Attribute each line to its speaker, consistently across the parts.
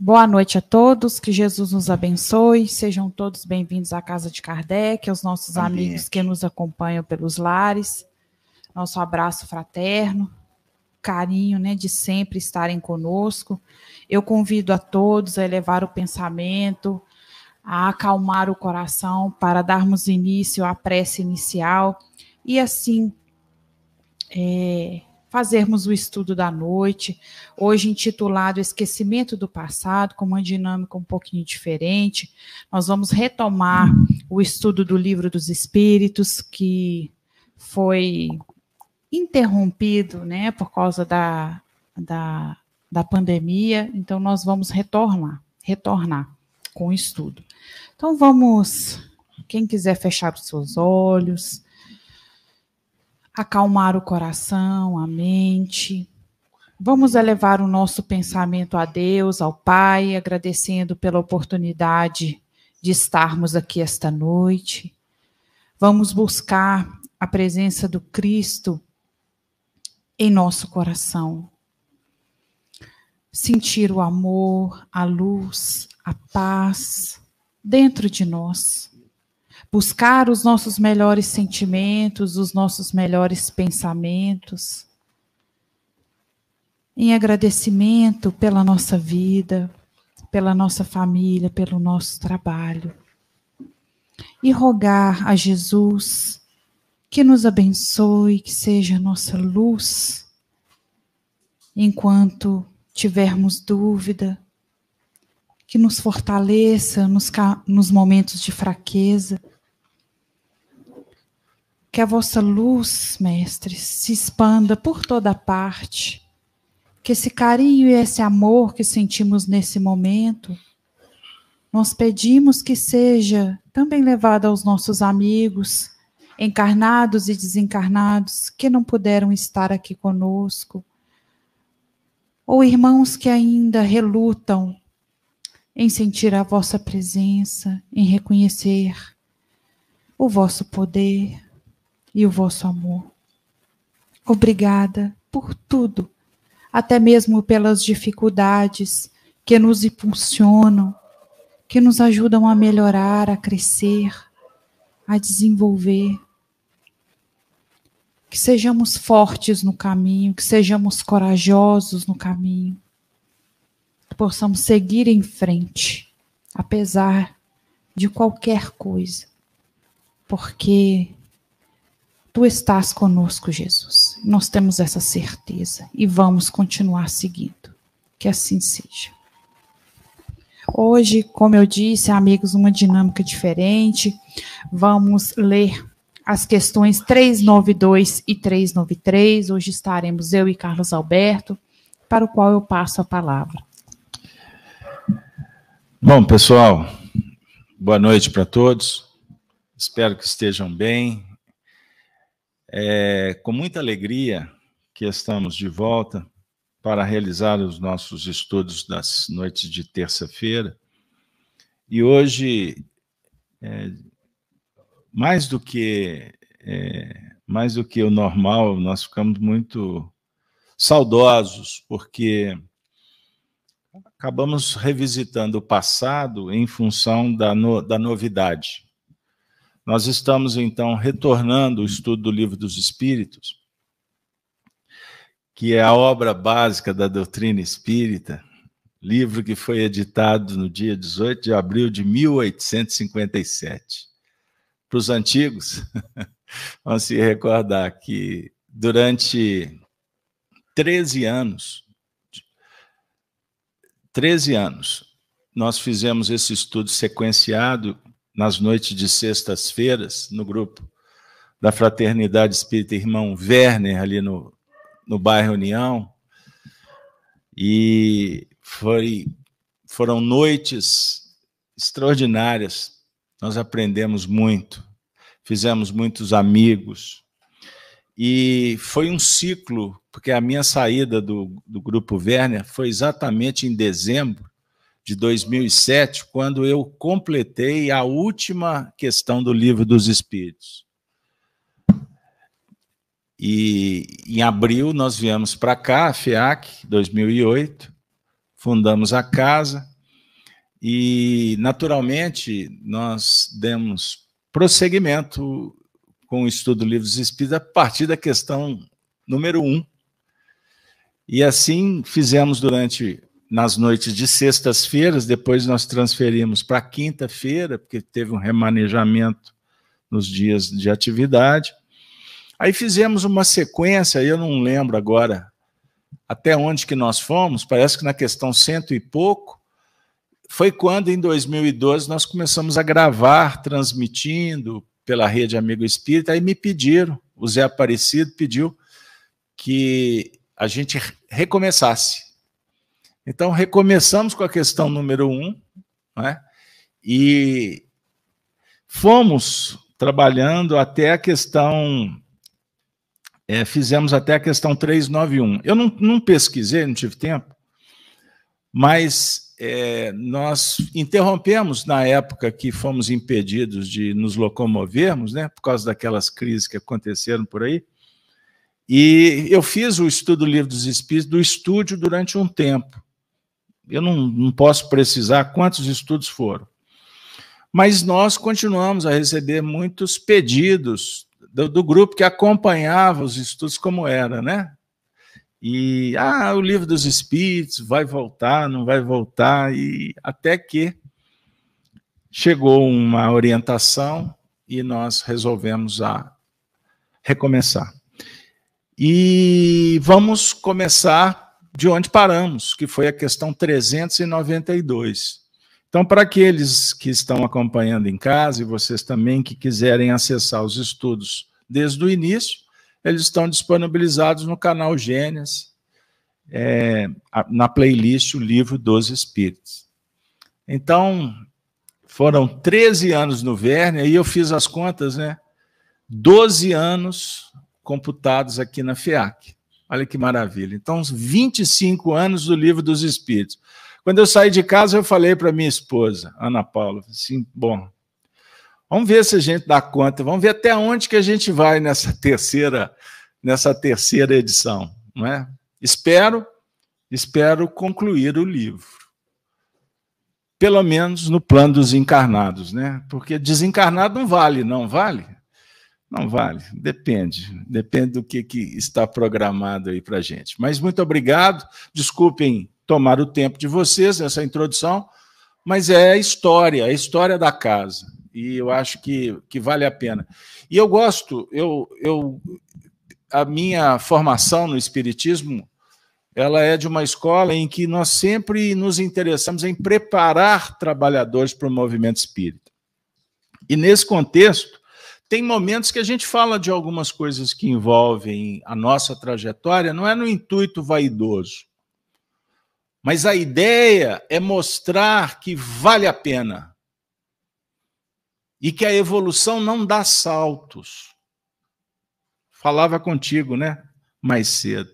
Speaker 1: Boa noite a todos, que Jesus nos abençoe. Sejam todos bem-vindos à Casa de Kardec, aos nossos Amém. amigos que nos acompanham pelos lares. Nosso abraço fraterno, carinho né, de sempre estarem conosco. Eu convido a todos a elevar o pensamento, a acalmar o coração para darmos início à prece inicial e assim é, fazermos o estudo da noite, hoje intitulado Esquecimento do Passado, com uma dinâmica um pouquinho diferente. Nós vamos retomar o estudo do Livro dos Espíritos, que foi interrompido né, por causa da, da, da pandemia, então nós vamos retornar, retornar com o estudo. Então vamos, quem quiser fechar os seus olhos, acalmar o coração, a mente. Vamos elevar o nosso pensamento a Deus, ao Pai, agradecendo pela oportunidade de estarmos aqui esta noite. Vamos buscar a presença do Cristo em nosso coração. Sentir o amor, a luz, a paz dentro de nós buscar os nossos melhores sentimentos, os nossos melhores pensamentos, em agradecimento pela nossa vida, pela nossa família, pelo nosso trabalho. E rogar a Jesus que nos abençoe, que seja nossa luz, enquanto tivermos dúvida, que nos fortaleça nos, nos momentos de fraqueza que a vossa luz, mestre, se expanda por toda parte. Que esse carinho e esse amor que sentimos nesse momento, nós pedimos que seja também levado aos nossos amigos, encarnados e desencarnados, que não puderam estar aqui conosco, ou irmãos que ainda relutam em sentir a vossa presença, em reconhecer o vosso poder e o vosso amor. Obrigada por tudo, até mesmo pelas dificuldades que nos impulsionam, que nos ajudam a melhorar, a crescer, a desenvolver. Que sejamos fortes no caminho, que sejamos corajosos no caminho, que possamos seguir em frente, apesar de qualquer coisa, porque Tu estás conosco, Jesus. Nós temos essa certeza e vamos continuar seguindo. Que assim seja. Hoje, como eu disse, amigos, uma dinâmica diferente. Vamos ler as questões 392 e 393. Hoje estaremos eu e Carlos Alberto, para o qual eu passo a palavra.
Speaker 2: Bom, pessoal, boa noite para todos. Espero que estejam bem, é com muita alegria que estamos de volta para realizar os nossos estudos das noites de terça-feira. E hoje, é, mais do que é, mais do que o normal, nós ficamos muito saudosos, porque acabamos revisitando o passado em função da, no, da novidade. Nós estamos, então, retornando o estudo do Livro dos Espíritos, que é a obra básica da doutrina espírita, livro que foi editado no dia 18 de abril de 1857. Para os antigos, vão se recordar que durante 13 anos, 13 anos, nós fizemos esse estudo sequenciado nas noites de sextas-feiras, no grupo da Fraternidade Espírita Irmão Werner, ali no, no bairro União. E foi, foram noites extraordinárias. Nós aprendemos muito, fizemos muitos amigos. E foi um ciclo, porque a minha saída do, do Grupo Werner foi exatamente em dezembro de 2007, quando eu completei a última questão do Livro dos Espíritos. E em abril nós viemos para cá, a FIAC, 2008, fundamos a casa e, naturalmente, nós demos prosseguimento com o estudo do Livro dos Espíritos a partir da questão número um. E assim fizemos durante nas noites de sextas-feiras, depois nós transferimos para quinta-feira, porque teve um remanejamento nos dias de atividade. Aí fizemos uma sequência, eu não lembro agora até onde que nós fomos, parece que na questão cento e pouco, foi quando em 2012 nós começamos a gravar, transmitindo pela rede Amigo Espírita, aí me pediram, o Zé Aparecido pediu que a gente recomeçasse. Então, recomeçamos com a questão número um, né? e fomos trabalhando até a questão. É, fizemos até a questão 391. Eu não, não pesquisei, não tive tempo, mas é, nós interrompemos na época que fomos impedidos de nos locomovermos, né, por causa daquelas crises que aconteceram por aí. E eu fiz o estudo do Livro dos Espíritos do estúdio durante um tempo. Eu não, não posso precisar quantos estudos foram. Mas nós continuamos a receber muitos pedidos do, do grupo que acompanhava os estudos como era, né? E ah, o livro dos espíritos vai voltar, não vai voltar, e até que chegou uma orientação e nós resolvemos a recomeçar. E vamos começar de onde paramos, que foi a questão 392. Então, para aqueles que estão acompanhando em casa e vocês também que quiserem acessar os estudos desde o início, eles estão disponibilizados no canal Gênesis, é, na playlist O Livro dos Espíritos. Então, foram 13 anos no Verne, aí eu fiz as contas, né? 12 anos computados aqui na FEAC. Olha que maravilha. Então, 25 anos do Livro dos Espíritos. Quando eu saí de casa, eu falei para minha esposa, Ana Paula, assim, bom, vamos ver se a gente dá conta, vamos ver até onde que a gente vai nessa terceira, nessa terceira edição, não é? Espero, espero concluir o livro. Pelo menos no plano dos encarnados, né? Porque desencarnado não vale, não vale? Não vale, depende, depende do que, que está programado aí para gente. Mas muito obrigado, desculpem tomar o tempo de vocês nessa introdução, mas é a história, a história da casa, e eu acho que, que vale a pena. E eu gosto, eu, eu, a minha formação no Espiritismo, ela é de uma escola em que nós sempre nos interessamos em preparar trabalhadores para o movimento espírita. E nesse contexto, tem momentos que a gente fala de algumas coisas que envolvem a nossa trajetória, não é no intuito vaidoso, mas a ideia é mostrar que vale a pena e que a evolução não dá saltos. Falava contigo, né? Mais cedo.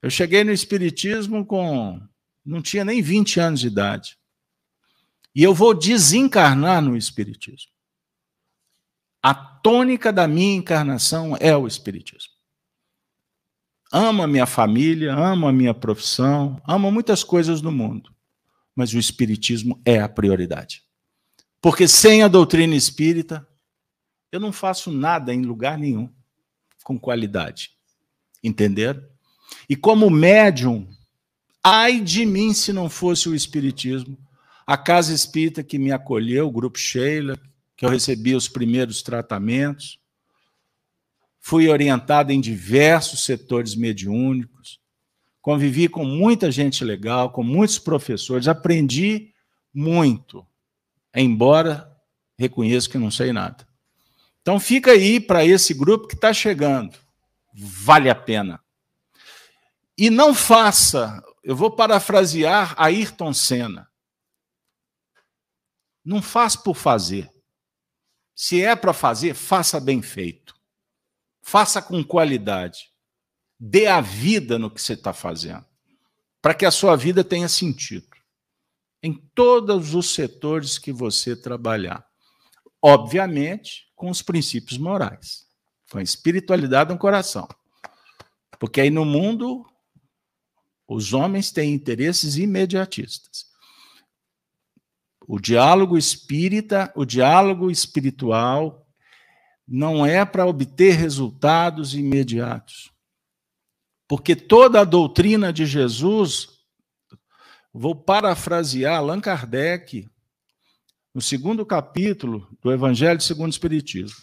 Speaker 2: Eu cheguei no Espiritismo com. não tinha nem 20 anos de idade. E eu vou desencarnar no Espiritismo. A tônica da minha encarnação é o Espiritismo. Amo a minha família, amo a minha profissão, amo muitas coisas no mundo, mas o Espiritismo é a prioridade. Porque sem a doutrina espírita, eu não faço nada em lugar nenhum com qualidade. Entenderam? E como médium, ai de mim se não fosse o Espiritismo, a casa espírita que me acolheu, o Grupo Sheila, que eu recebi os primeiros tratamentos. Fui orientado em diversos setores mediúnicos. Convivi com muita gente legal, com muitos professores. Aprendi muito, embora reconheço que não sei nada. Então fica aí para esse grupo que está chegando. Vale a pena. E não faça, eu vou parafrasear Ayrton Senna. Não faz por fazer. Se é para fazer, faça bem feito. Faça com qualidade. Dê a vida no que você está fazendo, para que a sua vida tenha sentido. Em todos os setores que você trabalhar. Obviamente, com os princípios morais, com a espiritualidade no coração. Porque aí no mundo Os homens têm interesses imediatistas. O diálogo espírita, o diálogo espiritual, não é para obter resultados imediatos. Porque toda a doutrina de Jesus, vou parafrasear Allan Kardec, no segundo capítulo do Evangelho segundo o Espiritismo.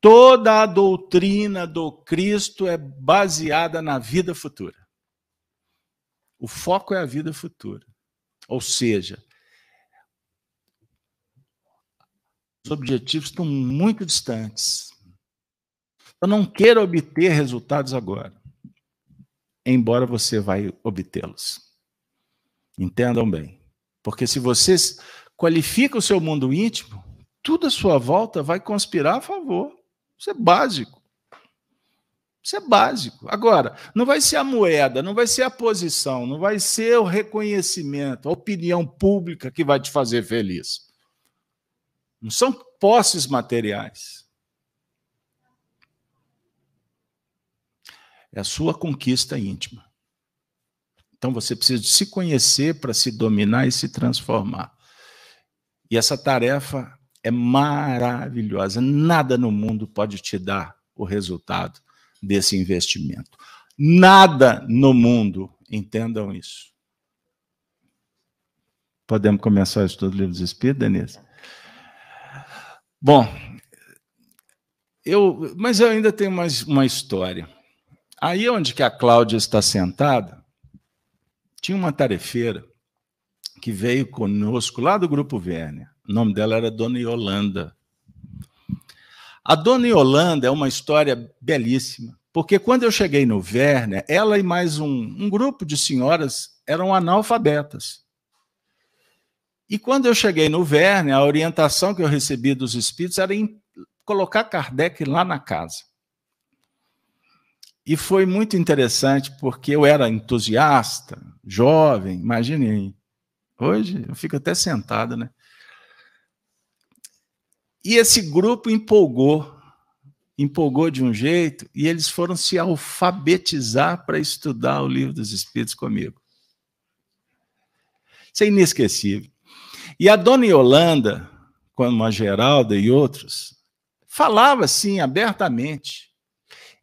Speaker 2: Toda a doutrina do Cristo é baseada na vida futura. O foco é a vida futura. Ou seja, os objetivos estão muito distantes. Eu não quero obter resultados agora, embora você vai obtê-los. Entendam bem. Porque se você qualifica o seu mundo íntimo, tudo à sua volta vai conspirar a favor. Isso é básico. Isso é básico. Agora, não vai ser a moeda, não vai ser a posição, não vai ser o reconhecimento, a opinião pública que vai te fazer feliz. Não são posses materiais. É a sua conquista íntima. Então você precisa de se conhecer para se dominar e se transformar. E essa tarefa é maravilhosa. Nada no mundo pode te dar o resultado desse investimento. Nada no mundo, entendam isso. Podemos começar o estudo do livro dos Espíritos, Denise? Bom, eu, mas eu ainda tenho mais uma história. Aí onde que a Cláudia está sentada, tinha uma tarefeira que veio conosco lá do Grupo Vênia. O nome dela era Dona Yolanda. A Dona Yolanda é uma história belíssima, porque quando eu cheguei no Werner, ela e mais um, um grupo de senhoras eram analfabetas. E quando eu cheguei no Verne, a orientação que eu recebi dos espíritos era colocar Kardec lá na casa. E foi muito interessante, porque eu era entusiasta, jovem, imaginem. Hoje eu fico até sentado, né? E esse grupo empolgou, empolgou de um jeito, e eles foram se alfabetizar para estudar o livro dos Espíritos comigo. Isso é inesquecível. E a dona Yolanda, como a Geralda e outros, falava assim abertamente: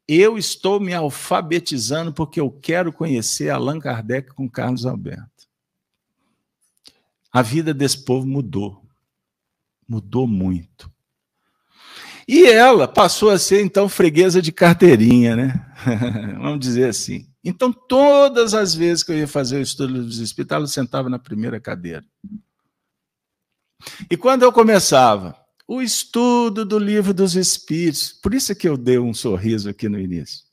Speaker 2: eu estou me alfabetizando porque eu quero conhecer Allan Kardec com Carlos Alberto. A vida desse povo mudou. Mudou muito. E ela passou a ser, então, freguesa de carteirinha, né? Vamos dizer assim. Então, todas as vezes que eu ia fazer o estudo dos espíritos, ela sentava na primeira cadeira. E quando eu começava o estudo do livro dos Espíritos, por isso que eu dei um sorriso aqui no início.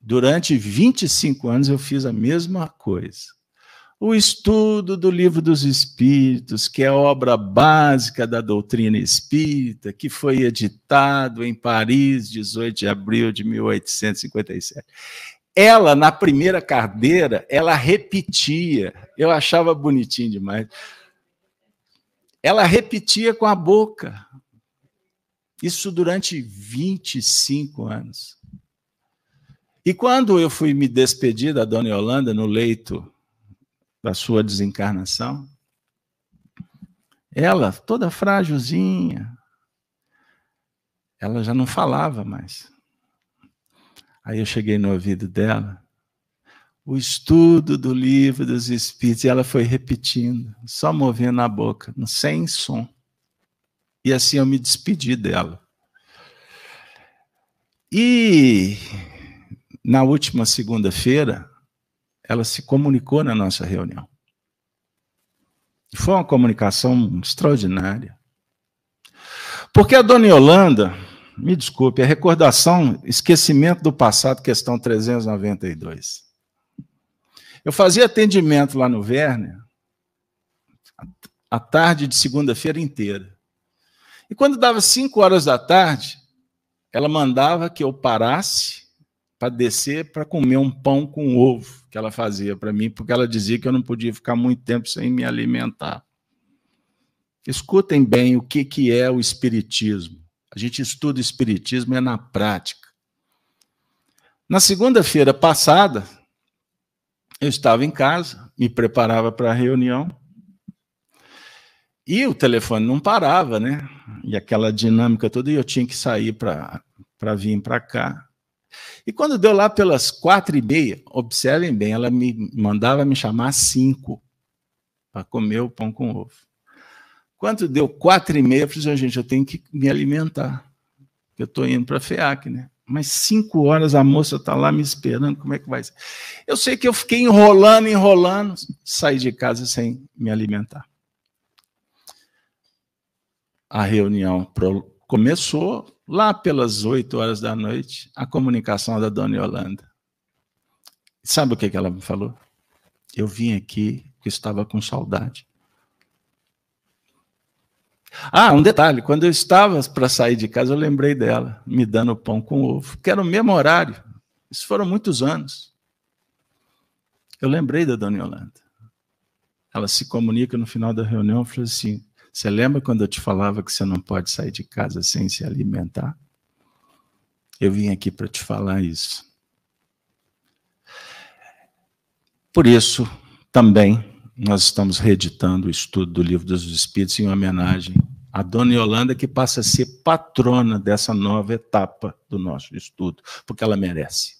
Speaker 2: Durante 25 anos eu fiz a mesma coisa. O estudo do livro dos Espíritos, que é obra básica da doutrina espírita, que foi editado em Paris, 18 de abril de 1857 ela, na primeira cadeira, ela repetia. Eu achava bonitinho demais ela repetia com a boca. Isso durante 25 anos. E quando eu fui me despedir da dona Yolanda no leito da sua desencarnação, ela, toda frágilzinha, ela já não falava mais. Aí eu cheguei no ouvido dela o estudo do livro dos Espíritos, e ela foi repetindo, só movendo a boca, sem som. E assim eu me despedi dela. E na última segunda-feira, ela se comunicou na nossa reunião. Foi uma comunicação extraordinária. Porque a dona Yolanda, me desculpe, a recordação, esquecimento do passado, questão 392. Eu fazia atendimento lá no Werner, a tarde de segunda-feira inteira. E quando dava cinco horas da tarde, ela mandava que eu parasse para descer para comer um pão com ovo que ela fazia para mim, porque ela dizia que eu não podia ficar muito tempo sem me alimentar. Escutem bem o que, que é o Espiritismo. A gente estuda Espiritismo é na prática. Na segunda-feira passada, eu estava em casa, me preparava para a reunião, e o telefone não parava, né? E aquela dinâmica toda, e eu tinha que sair para vir para cá. E quando deu lá pelas quatro e meia, observem bem, ela me mandava me chamar às cinco para comer o pão com ovo. Quando deu quatro e meia, eu falei, gente, eu tenho que me alimentar. Eu estou indo para a FEAC, né? Mas cinco horas a moça está lá me esperando, como é que vai ser? Eu sei que eu fiquei enrolando, enrolando, saí de casa sem me alimentar a reunião começou lá pelas 8 horas da noite, a comunicação da dona Yolanda. Sabe o que, ela me falou? Eu vim aqui que estava com saudade. Ah, um detalhe: quando eu estava para sair de casa, eu lembrei dela, me dando pão com ovo, que era o mesmo horário. Isso foram muitos anos. Eu lembrei da dona Yolanda. Ela se comunica no final da reunião e falou assim: você lembra quando eu te falava que você não pode sair de casa sem se alimentar? Eu vim aqui para te falar isso. Por isso, também, nós estamos reeditando o estudo do Livro dos Espíritos em homenagem à Dona Yolanda, que passa a ser patrona dessa nova etapa do nosso estudo, porque ela merece.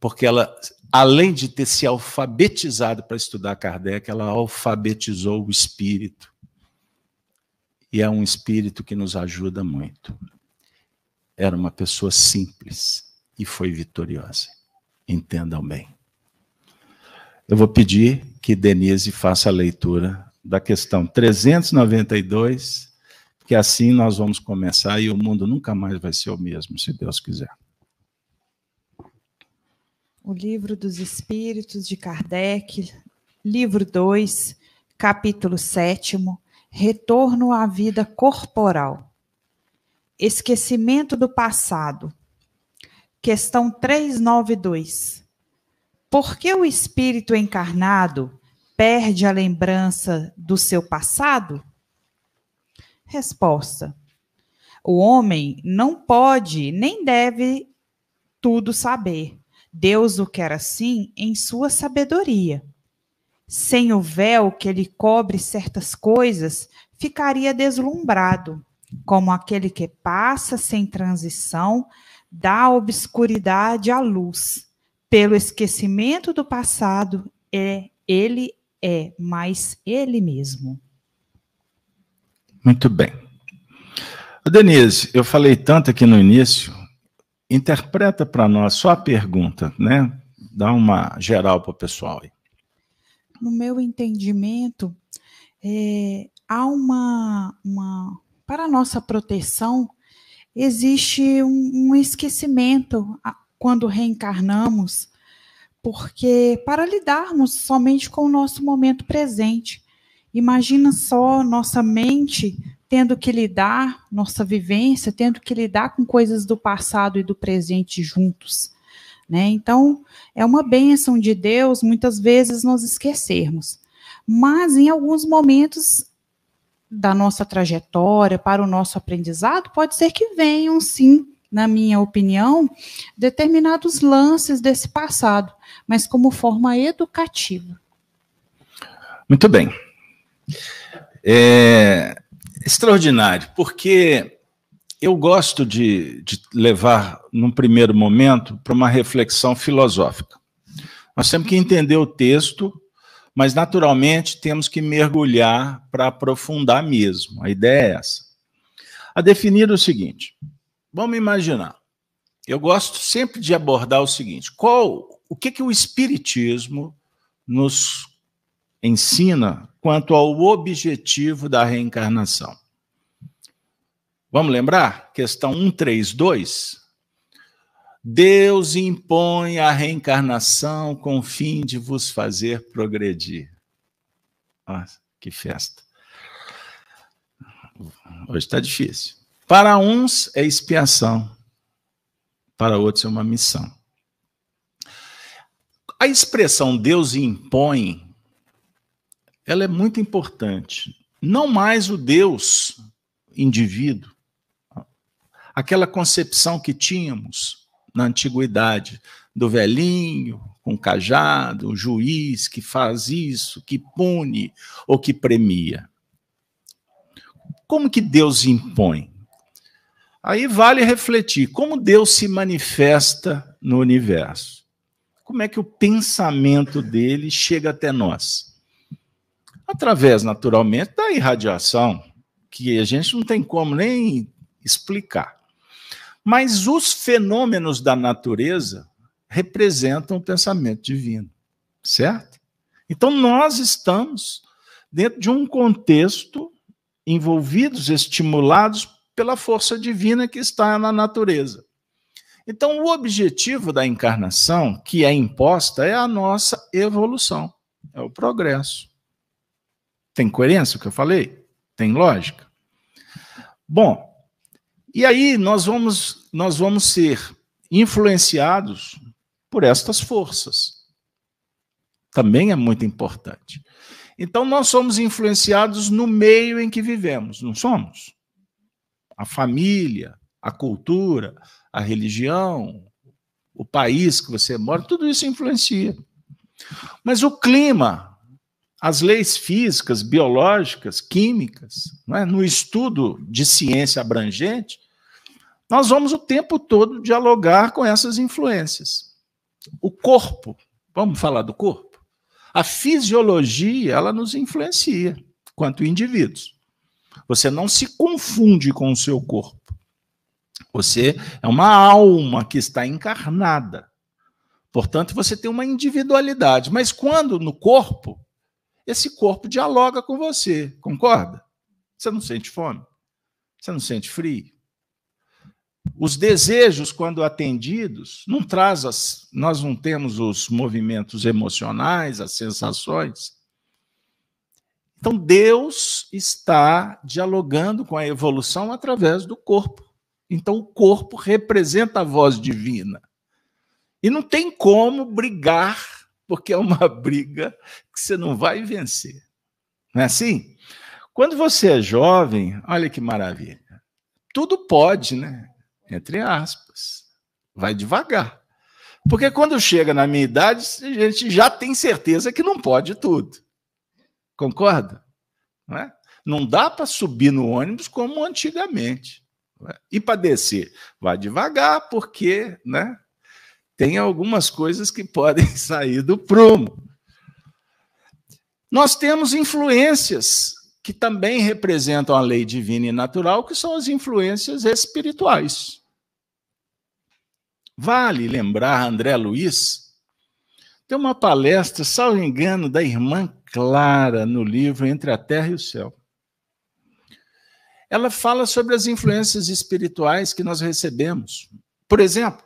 Speaker 2: Porque ela, além de ter se alfabetizado para estudar Kardec, ela alfabetizou o espírito e é um espírito que nos ajuda muito. Era uma pessoa simples e foi vitoriosa. Entendam bem. Eu vou pedir que Denise faça a leitura da questão 392, que assim nós vamos começar e o mundo nunca mais vai ser o mesmo, se Deus quiser.
Speaker 1: O Livro dos Espíritos de Kardec, livro 2, capítulo 7 retorno à vida corporal, esquecimento do passado. Questão 392. Por que o espírito encarnado perde a lembrança do seu passado? Resposta: O homem não pode nem deve tudo saber. Deus o quer assim em sua sabedoria sem o véu que lhe cobre certas coisas, ficaria deslumbrado, como aquele que passa sem transição da obscuridade à luz. Pelo esquecimento do passado, é, ele é mais ele mesmo.
Speaker 2: Muito bem. Denise, eu falei tanto aqui no início, interpreta para nós só a pergunta, né? Dá uma geral para o pessoal aí
Speaker 1: no meu entendimento, é, há uma, uma. Para nossa proteção, existe um, um esquecimento quando reencarnamos, porque para lidarmos somente com o nosso momento presente. Imagina só nossa mente tendo que lidar, nossa vivência, tendo que lidar com coisas do passado e do presente juntos. Né? Então, é uma bênção de Deus muitas vezes nos esquecermos. Mas em alguns momentos da nossa trajetória, para o nosso aprendizado, pode ser que venham, sim, na minha opinião, determinados lances desse passado, mas como forma educativa.
Speaker 2: Muito bem. É extraordinário, porque eu gosto de, de levar, num primeiro momento, para uma reflexão filosófica. Nós temos que entender o texto, mas naturalmente temos que mergulhar para aprofundar mesmo. A ideia é essa. A definir o seguinte: vamos imaginar. Eu gosto sempre de abordar o seguinte: qual, o que, que o Espiritismo nos ensina quanto ao objetivo da reencarnação? Vamos lembrar? Questão 132. Deus impõe a reencarnação com o fim de vos fazer progredir. Nossa, que festa. Hoje está difícil. Para uns é expiação, para outros é uma missão. A expressão Deus impõe, ela é muito importante. Não mais o Deus indivíduo, aquela concepção que tínhamos na antiguidade, do velhinho com cajado, o juiz que faz isso, que pune ou que premia. Como que Deus impõe? Aí vale refletir como Deus se manifesta no universo. Como é que o pensamento dele chega até nós? Através, naturalmente, da irradiação, que a gente não tem como nem explicar. Mas os fenômenos da natureza representam o pensamento divino, certo? Então nós estamos dentro de um contexto envolvidos, estimulados pela força divina que está na natureza. Então, o objetivo da encarnação, que é imposta, é a nossa evolução, é o progresso. Tem coerência o que eu falei? Tem lógica? Bom, e aí nós vamos, nós vamos ser influenciados por estas forças. Também é muito importante. Então, nós somos influenciados no meio em que vivemos, não somos? A família, a cultura, a religião, o país que você mora, tudo isso influencia. Mas o clima, as leis físicas, biológicas, químicas, é? no estudo de ciência abrangente, nós vamos o tempo todo dialogar com essas influências. O corpo, vamos falar do corpo? A fisiologia, ela nos influencia quanto indivíduos. Você não se confunde com o seu corpo. Você é uma alma que está encarnada. Portanto, você tem uma individualidade. Mas quando no corpo, esse corpo dialoga com você, concorda? Você não sente fome? Você não sente frio? Os desejos, quando atendidos, não traz as, nós não temos os movimentos emocionais, as sensações. Então Deus está dialogando com a evolução através do corpo. Então o corpo representa a voz divina. E não tem como brigar, porque é uma briga que você não vai vencer. Não é assim? Quando você é jovem, olha que maravilha. Tudo pode, né? entre aspas. Vai devagar. Porque quando chega na minha idade, a gente já tem certeza que não pode tudo. Concorda? Não, é? não dá para subir no ônibus como antigamente. É? E para descer, vai devagar, porque né, tem algumas coisas que podem sair do prumo. Nós temos influências que também representam a lei divina e natural, que são as influências espirituais. Vale lembrar, André Luiz, tem uma palestra, salvo engano, da irmã Clara no livro Entre a Terra e o Céu. Ela fala sobre as influências espirituais que nós recebemos. Por exemplo,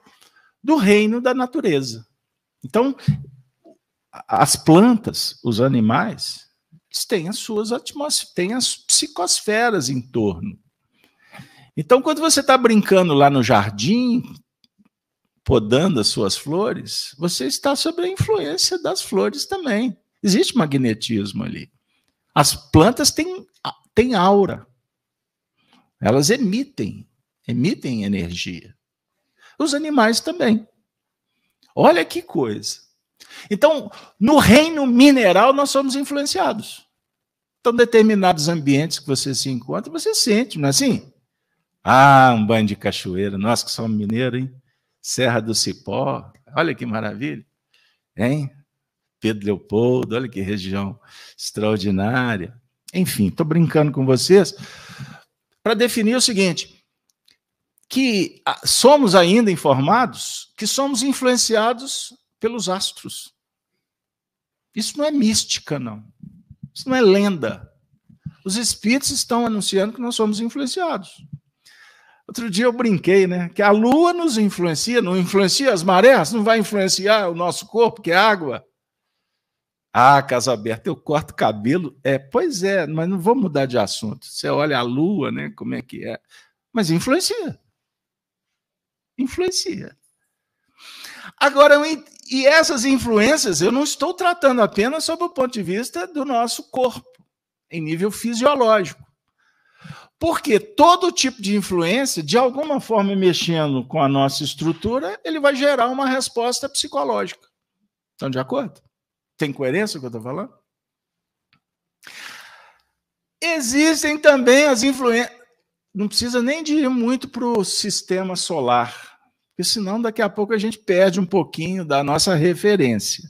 Speaker 2: do reino da natureza. Então, as plantas, os animais, têm as suas atmosferas, têm as psicosferas em torno. Então, quando você está brincando lá no jardim, podando as suas flores, você está sob a influência das flores também. Existe magnetismo ali. As plantas têm, têm aura. Elas emitem, emitem energia. Os animais também. Olha que coisa. Então, no reino mineral, nós somos influenciados. Então, determinados ambientes que você se encontra, você sente, não é assim? Ah, um banho de cachoeira. Nós que somos mineiros, hein? Serra do Cipó, olha que maravilha, hein? Pedro Leopoldo, olha que região extraordinária. Enfim, estou brincando com vocês para definir o seguinte: que somos ainda informados que somos influenciados pelos astros. Isso não é mística, não. Isso não é lenda. Os espíritos estão anunciando que nós somos influenciados. Outro dia eu brinquei, né? Que a lua nos influencia, não influencia as marés, não vai influenciar o nosso corpo, que é água. Ah, casa aberta, eu corto cabelo. É, pois é, mas não vou mudar de assunto. Você olha a lua, né? Como é que é? Mas influencia. Influencia. Agora, e essas influências eu não estou tratando apenas sob o ponto de vista do nosso corpo, em nível fisiológico. Porque todo tipo de influência, de alguma forma mexendo com a nossa estrutura, ele vai gerar uma resposta psicológica. Estão de acordo? Tem coerência o que eu estou falando? Existem também as influências. Não precisa nem de ir muito para o sistema solar, porque senão daqui a pouco a gente perde um pouquinho da nossa referência.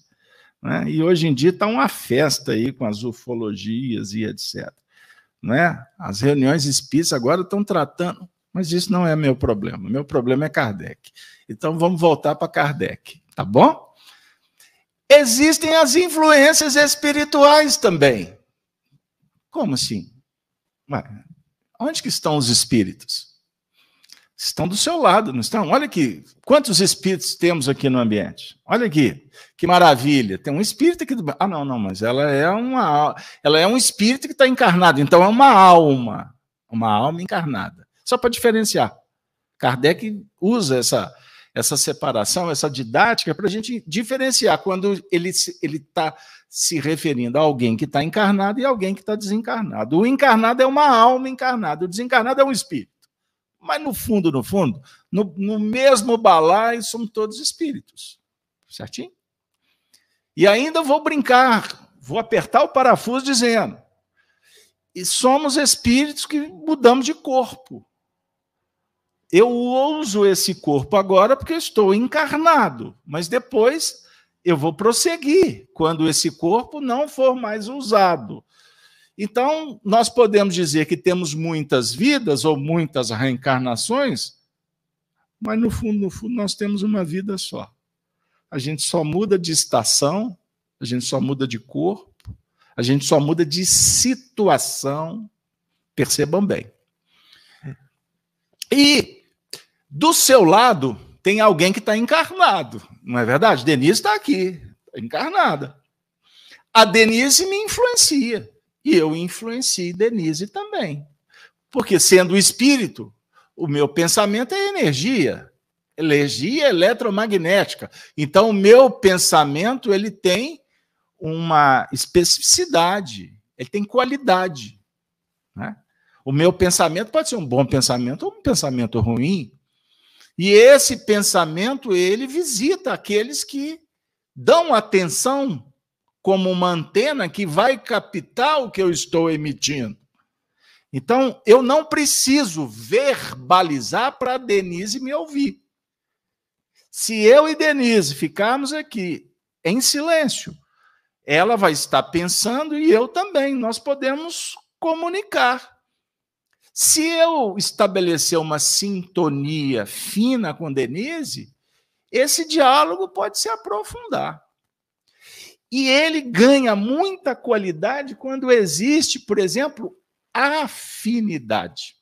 Speaker 2: Né? E hoje em dia está uma festa aí com as ufologias e etc. Né? As reuniões espíritas agora estão tratando, mas isso não é meu problema. Meu problema é Kardec. Então vamos voltar para Kardec, tá bom? Existem as influências espirituais também. Como assim? Ué, onde que estão os espíritos? Estão do seu lado, não estão? Olha aqui, quantos espíritos temos aqui no ambiente? Olha aqui, que maravilha. Tem um espírito aqui do. Ah, não, não, mas ela é uma, ela é um espírito que está encarnado, então é uma alma, uma alma encarnada. Só para diferenciar. Kardec usa essa, essa separação, essa didática, para a gente diferenciar quando ele está se referindo a alguém que está encarnado e alguém que está desencarnado. O encarnado é uma alma encarnada, o desencarnado é um espírito. Mas no fundo, no fundo, no, no mesmo balaio somos todos espíritos. Certinho? E ainda vou brincar, vou apertar o parafuso dizendo: e somos espíritos que mudamos de corpo. Eu uso esse corpo agora porque estou encarnado, mas depois eu vou prosseguir quando esse corpo não for mais usado. Então, nós podemos dizer que temos muitas vidas ou muitas reencarnações, mas no fundo, no fundo, nós temos uma vida só. A gente só muda de estação, a gente só muda de corpo, a gente só muda de situação. Percebam bem. E do seu lado, tem alguém que está encarnado, não é verdade? Denise está aqui, tá encarnada. A Denise me influencia. E eu influencio Denise também. Porque, sendo espírito, o meu pensamento é energia. Energia eletromagnética. Então, o meu pensamento ele tem uma especificidade, ele tem qualidade. Né? O meu pensamento pode ser um bom pensamento ou um pensamento ruim, e esse pensamento, ele visita aqueles que dão atenção como uma antena que vai captar o que eu estou emitindo. Então, eu não preciso verbalizar para Denise me ouvir. Se eu e Denise ficarmos aqui em silêncio, ela vai estar pensando e eu também. Nós podemos comunicar. Se eu estabelecer uma sintonia fina com Denise, esse diálogo pode se aprofundar. E ele ganha muita qualidade quando existe, por exemplo, afinidade.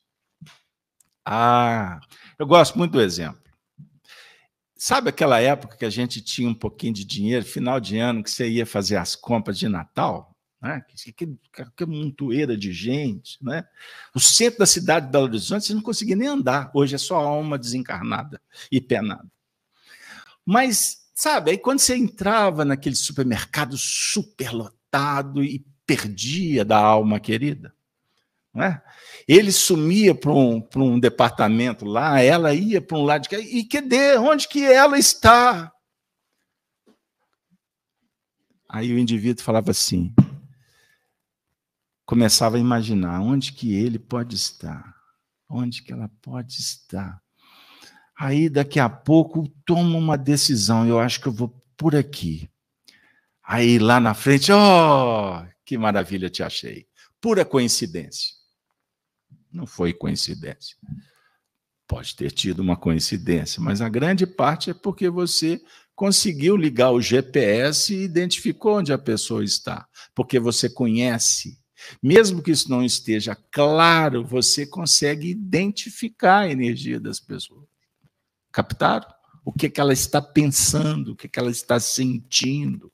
Speaker 2: Ah, eu gosto muito do exemplo. Sabe aquela época que a gente tinha um pouquinho de dinheiro, final de ano, que você ia fazer as compras de Natal? né? que, que montoeira de gente. Né? O centro da cidade de Belo Horizonte, você não conseguia nem andar. Hoje é só alma desencarnada e penada. Mas, sabe, aí quando você entrava naquele supermercado superlotado e perdia da alma querida, né? ele sumia para um, um departamento lá, ela ia para um lado de cá, e cadê? Onde que ela está? Aí o indivíduo falava assim: começava a imaginar onde que ele pode estar, onde que ela pode estar. Aí daqui a pouco toma uma decisão, eu acho que eu vou por aqui. Aí lá na frente, oh, que maravilha te achei. Pura coincidência. Não foi coincidência. Pode ter tido uma coincidência, mas a grande parte é porque você conseguiu ligar o GPS e identificou onde a pessoa está, porque você conhece mesmo que isso não esteja claro, você consegue identificar a energia das pessoas. Captaram? O que, é que ela está pensando, o que, é que ela está sentindo.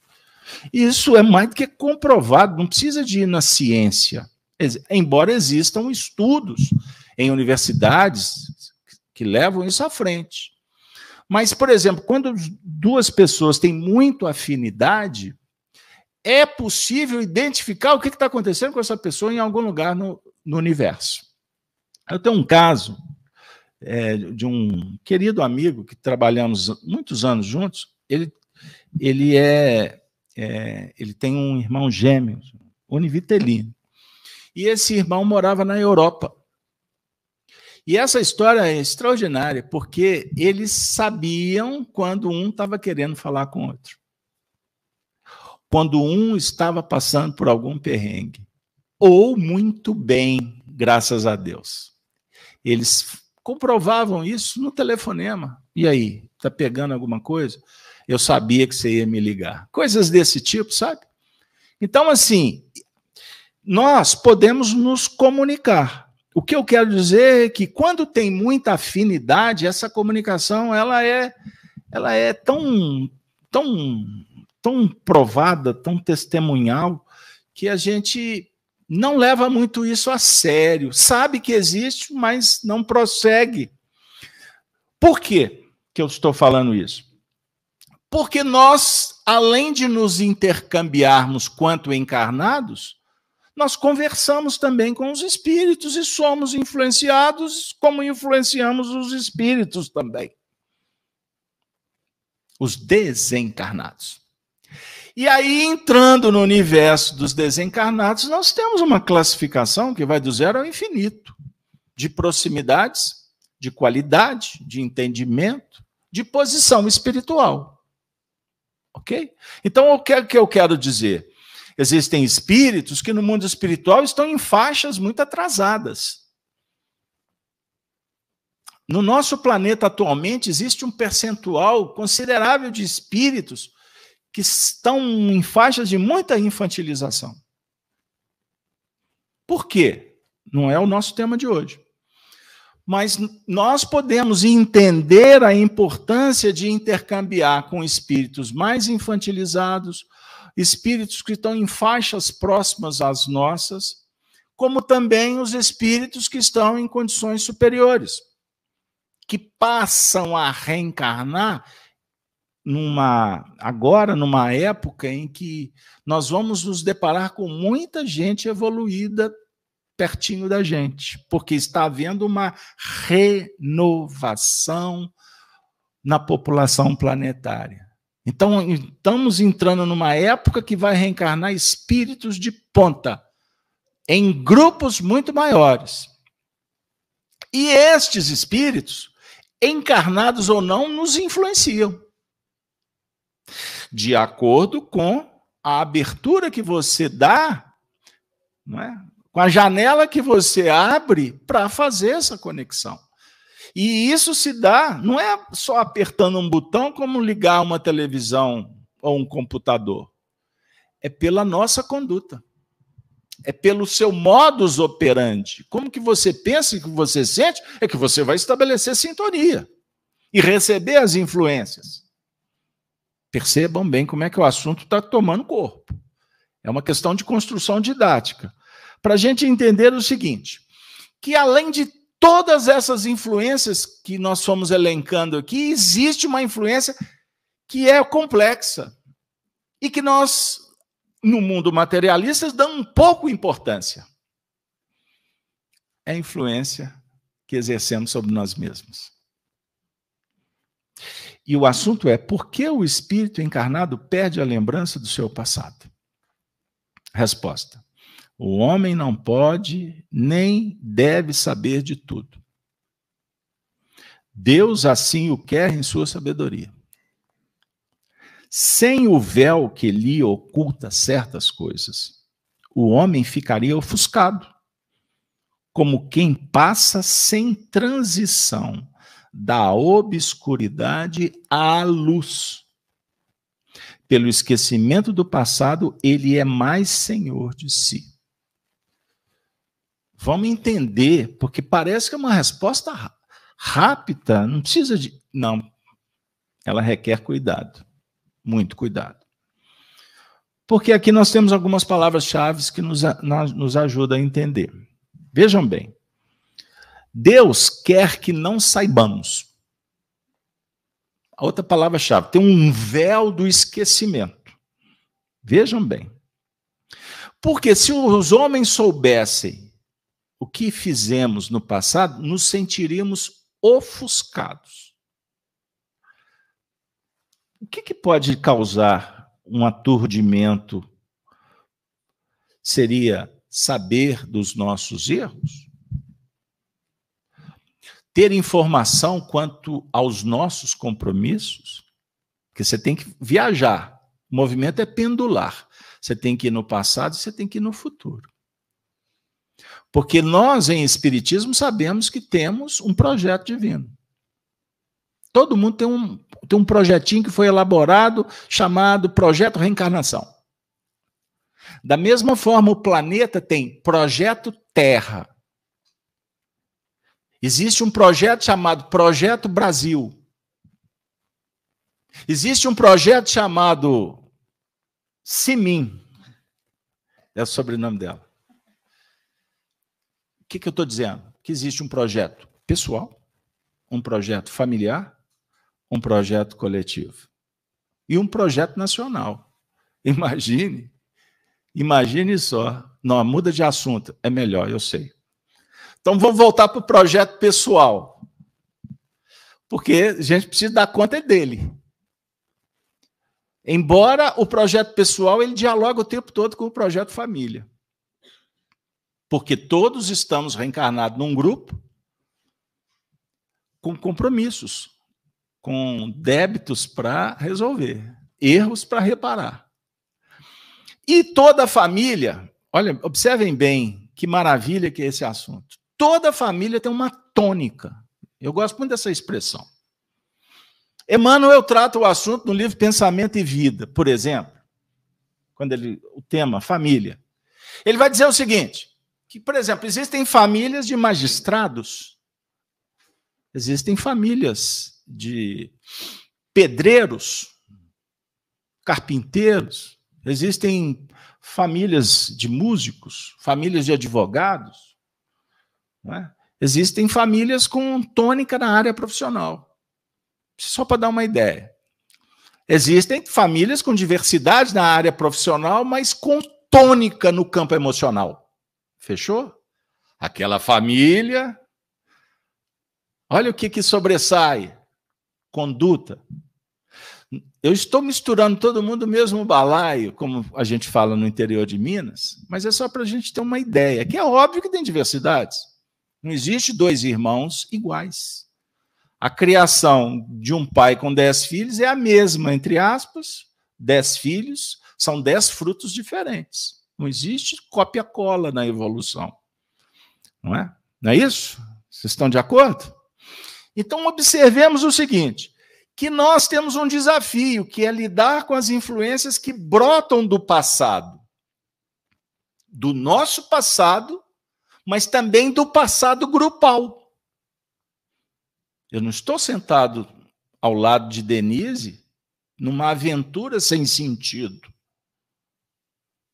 Speaker 2: Isso é mais do que comprovado, não precisa de ir na ciência. Embora existam estudos em universidades que levam isso à frente. Mas, por exemplo, quando duas pessoas têm muito afinidade, é possível identificar o que está acontecendo com essa pessoa em algum lugar no, no universo. Eu tenho um caso é, de um querido amigo que trabalhamos muitos anos juntos. Ele, ele é, é ele tem um irmão gêmeo, univitelino. E esse irmão morava na Europa. E essa história é extraordinária, porque eles sabiam quando um estava querendo falar com o outro. Quando um estava passando por algum perrengue. Ou muito bem, graças a Deus. Eles comprovavam isso no telefonema. E aí, tá pegando alguma coisa? Eu sabia que você ia me ligar. Coisas desse tipo, sabe? Então, assim, nós podemos nos comunicar. O que eu quero dizer é que quando tem muita afinidade, essa comunicação ela é, ela é tão, tão, tão provada, tão testemunhal, que a gente não leva muito isso a sério. Sabe que existe, mas não prossegue. Por quê que eu estou falando isso? Porque nós, além de nos intercambiarmos quanto encarnados, nós conversamos também com os espíritos e somos influenciados como influenciamos os espíritos também. Os desencarnados. E aí, entrando no universo dos desencarnados, nós temos uma classificação que vai do zero ao infinito, de proximidades, de qualidade, de entendimento, de posição espiritual. Ok? Então, o que, é que eu quero dizer? Existem espíritos que no mundo espiritual estão em faixas muito atrasadas. No nosso planeta atualmente existe um percentual considerável de espíritos que estão em faixas de muita infantilização. Por quê? Não é o nosso tema de hoje. Mas nós podemos entender a importância de intercambiar com espíritos mais infantilizados, espíritos que estão em faixas próximas às nossas, como também os espíritos que estão em condições superiores, que passam a reencarnar numa agora numa época em que nós vamos nos deparar com muita gente evoluída pertinho da gente, porque está havendo uma renovação na população planetária. Então, estamos entrando numa época que vai reencarnar espíritos de ponta, em grupos muito maiores. E estes espíritos, encarnados ou não, nos influenciam de acordo com a abertura que você dá, não é? com a janela que você abre para fazer essa conexão. E isso se dá, não é só apertando um botão como ligar uma televisão ou um computador. É pela nossa conduta. É pelo seu modus operandi. Como que você pensa e que você sente, é que você vai estabelecer sintonia e receber as influências. Percebam bem como é que o assunto está tomando corpo. É uma questão de construção didática. Para a gente entender o seguinte: que além de todas essas influências que nós fomos elencando aqui, existe uma influência que é complexa e que nós, no mundo materialista, damos pouco importância. É a influência que exercemos sobre nós mesmos. E o assunto é por que o espírito encarnado perde a lembrança do seu passado? Resposta: O homem não pode nem deve saber de tudo. Deus assim o quer em sua sabedoria. Sem o véu que lhe oculta certas coisas, o homem ficaria ofuscado, como quem passa sem transição da obscuridade à luz. Pelo esquecimento do passado, ele é mais senhor de si. Vamos entender, porque parece que é uma resposta rápida, não precisa de. Não, ela requer cuidado, muito cuidado. Porque aqui nós temos algumas palavras-chave que nos, nos ajudam a entender. Vejam bem. Deus quer que não saibamos. A outra palavra-chave, tem um véu do esquecimento. Vejam bem. Porque se os homens soubessem o que fizemos no passado, nos sentiríamos ofuscados. O que, que pode causar um aturdimento? Seria saber dos nossos erros? Ter informação quanto aos nossos compromissos? Porque você tem que viajar. O movimento é pendular. Você tem que ir no passado e você tem que ir no futuro. Porque nós, em Espiritismo, sabemos que temos um projeto divino. Todo mundo tem um, tem um projetinho que foi elaborado chamado Projeto Reencarnação. Da mesma forma, o planeta tem Projeto Terra. Existe um projeto chamado Projeto Brasil. Existe um projeto chamado Simin. É o sobrenome dela. O que, que eu estou dizendo? Que existe um projeto pessoal, um projeto familiar, um projeto coletivo e um projeto nacional. Imagine, imagine só. Não, muda de assunto, é melhor, eu sei. Então vamos voltar para o projeto pessoal. Porque a gente precisa dar conta dele. Embora o projeto pessoal ele dialoga o tempo todo com o projeto família. Porque todos estamos reencarnados num grupo com compromissos, com débitos para resolver, erros para reparar. E toda a família, olha, observem bem que maravilha que é esse assunto. Toda família tem uma tônica. Eu gosto muito dessa expressão. Emmanuel trata o assunto no livro Pensamento e Vida, por exemplo, quando ele o tema família. Ele vai dizer o seguinte: que, por exemplo, existem famílias de magistrados, existem famílias de pedreiros, carpinteiros, existem famílias de músicos, famílias de advogados, é? existem famílias com tônica na área profissional. Só para dar uma ideia. Existem famílias com diversidade na área profissional, mas com tônica no campo emocional. Fechou? Aquela família. Olha o que, que sobressai: conduta. Eu estou misturando todo mundo no mesmo balaio, como a gente fala no interior de Minas, mas é só para a gente ter uma ideia, que é óbvio que tem diversidades. Não existe dois irmãos iguais. A criação de um pai com dez filhos é a mesma, entre aspas, dez filhos, são dez frutos diferentes. Não existe cópia-cola na evolução. Não é? Não é isso? Vocês estão de acordo? Então, observemos o seguinte: que nós temos um desafio, que é lidar com as influências que brotam do passado. Do nosso passado, mas também do passado grupal. Eu não estou sentado ao lado de Denise numa aventura sem sentido.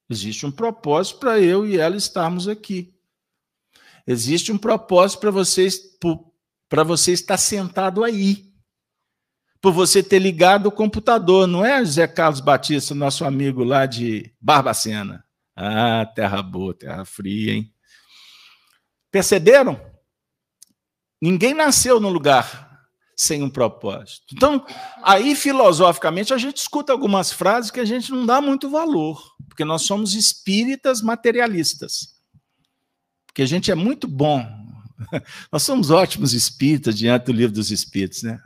Speaker 2: Existe um propósito para eu e ela estarmos aqui. Existe um propósito para vocês para você estar sentado aí. Por você ter ligado o computador, não é, José Carlos Batista, nosso amigo lá de Barbacena? Ah, terra boa, terra fria, hein? Perceberam? Ninguém nasceu no lugar sem um propósito. Então, aí filosoficamente a gente escuta algumas frases que a gente não dá muito valor, porque nós somos espíritas materialistas. Porque a gente é muito bom. Nós somos ótimos espíritas diante do livro dos espíritos, né?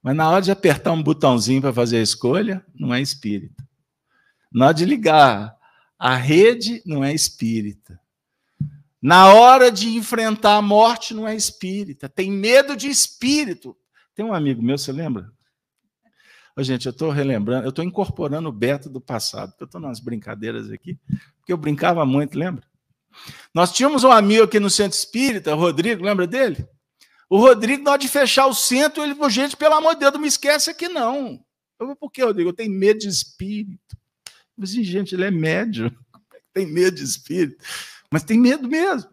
Speaker 2: Mas na hora de apertar um botãozinho para fazer a escolha, não é espírita. Na hora de ligar a rede, não é espírita. Na hora de enfrentar a morte, não é espírita, tem medo de espírito. Tem um amigo meu, você lembra? Ô, gente, eu estou relembrando, eu estou incorporando o Beto do passado, porque eu estou nas brincadeiras aqui, porque eu brincava muito, lembra? Nós tínhamos um amigo aqui no centro espírita, Rodrigo, lembra dele? O Rodrigo, na hora de fechar o centro, ele falou: gente, pelo amor de Deus, não me esquece aqui, não. Eu falei, por que, Rodrigo? Eu tenho medo de espírito. Eu gente, ele é médio, tem medo de espírito mas tem medo mesmo.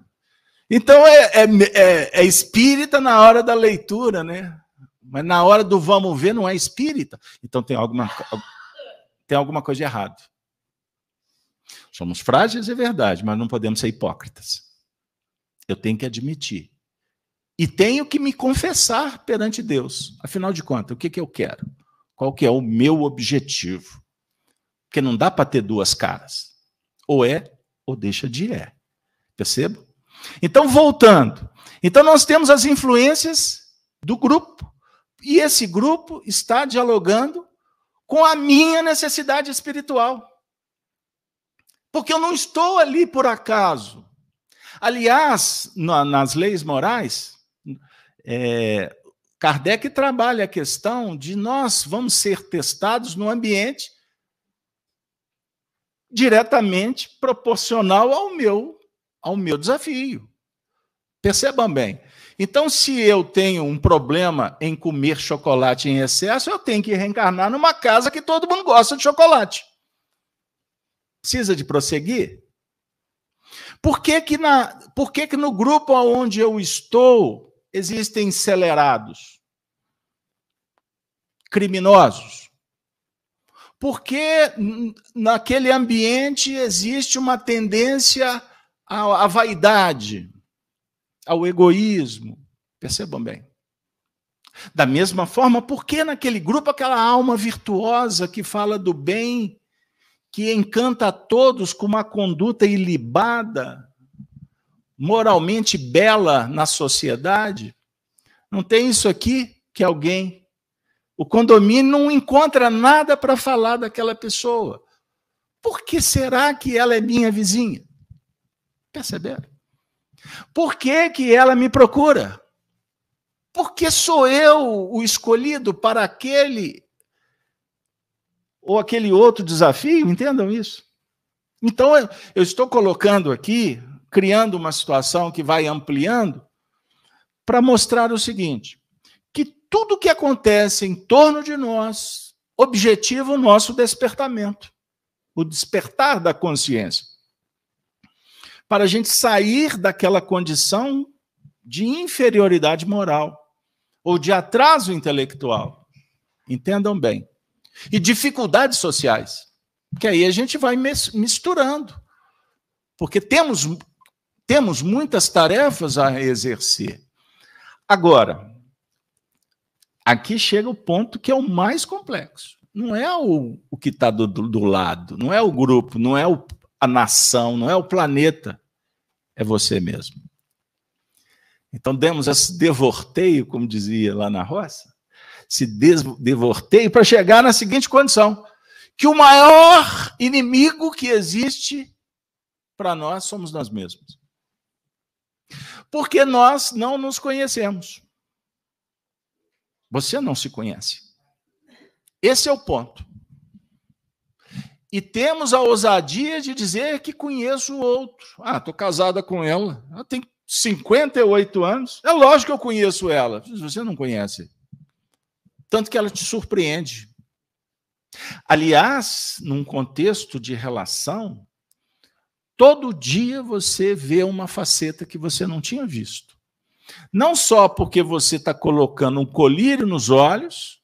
Speaker 2: Então é, é, é, é espírita na hora da leitura, né? Mas na hora do vamos ver não é espírita. Então tem alguma, tem alguma coisa errada. Somos frágeis, é verdade, mas não podemos ser hipócritas. Eu tenho que admitir. E tenho que me confessar perante Deus. Afinal de contas, o que, que eu quero? Qual que é o meu objetivo? Porque não dá para ter duas caras. Ou é, ou deixa de é. Perceba? Então, voltando. Então, nós temos as influências do grupo. E esse grupo está dialogando com a minha necessidade espiritual. Porque eu não estou ali por acaso. Aliás, na, nas leis morais, é, Kardec trabalha a questão de nós vamos ser testados no ambiente diretamente proporcional ao meu ao meu desafio. Percebam bem. Então, se eu tenho um problema em comer chocolate em excesso, eu tenho que reencarnar numa casa que todo mundo gosta de chocolate. Precisa de prosseguir? Por que que, na, por que, que no grupo onde eu estou existem acelerados? Criminosos? Porque naquele ambiente existe uma tendência à, à vaidade, ao egoísmo. Percebam bem. Da mesma forma, por que naquele grupo aquela alma virtuosa que fala do bem, que encanta a todos com uma conduta ilibada, moralmente bela na sociedade? Não tem isso aqui que alguém. O condomínio não encontra nada para falar daquela pessoa. Por que será que ela é minha vizinha? Perceberam? Por que, que ela me procura? Porque sou eu o escolhido para aquele ou aquele outro desafio, entendam isso? Então, eu estou colocando aqui, criando uma situação que vai ampliando, para mostrar o seguinte: que tudo que acontece em torno de nós objetiva o nosso despertamento, o despertar da consciência para a gente sair daquela condição de inferioridade moral ou de atraso intelectual. Entendam bem. E dificuldades sociais. Que aí a gente vai misturando. Porque temos, temos muitas tarefas a exercer. Agora, aqui chega o ponto que é o mais complexo. Não é o, o que está do, do, do, lado, não é o grupo, não é o, a nação, não é o planeta é você mesmo. Então demos esse devorteio, como dizia lá na roça, se devorteio para chegar na seguinte condição: que o maior inimigo que existe para nós somos nós mesmos. Porque nós não nos conhecemos. Você não se conhece. Esse é o ponto. E temos a ousadia de dizer que conheço o outro. Ah, estou casada com ela. Ela tem 58 anos. É lógico que eu conheço ela. Você não conhece. Tanto que ela te surpreende. Aliás, num contexto de relação, todo dia você vê uma faceta que você não tinha visto. Não só porque você está colocando um colírio nos olhos,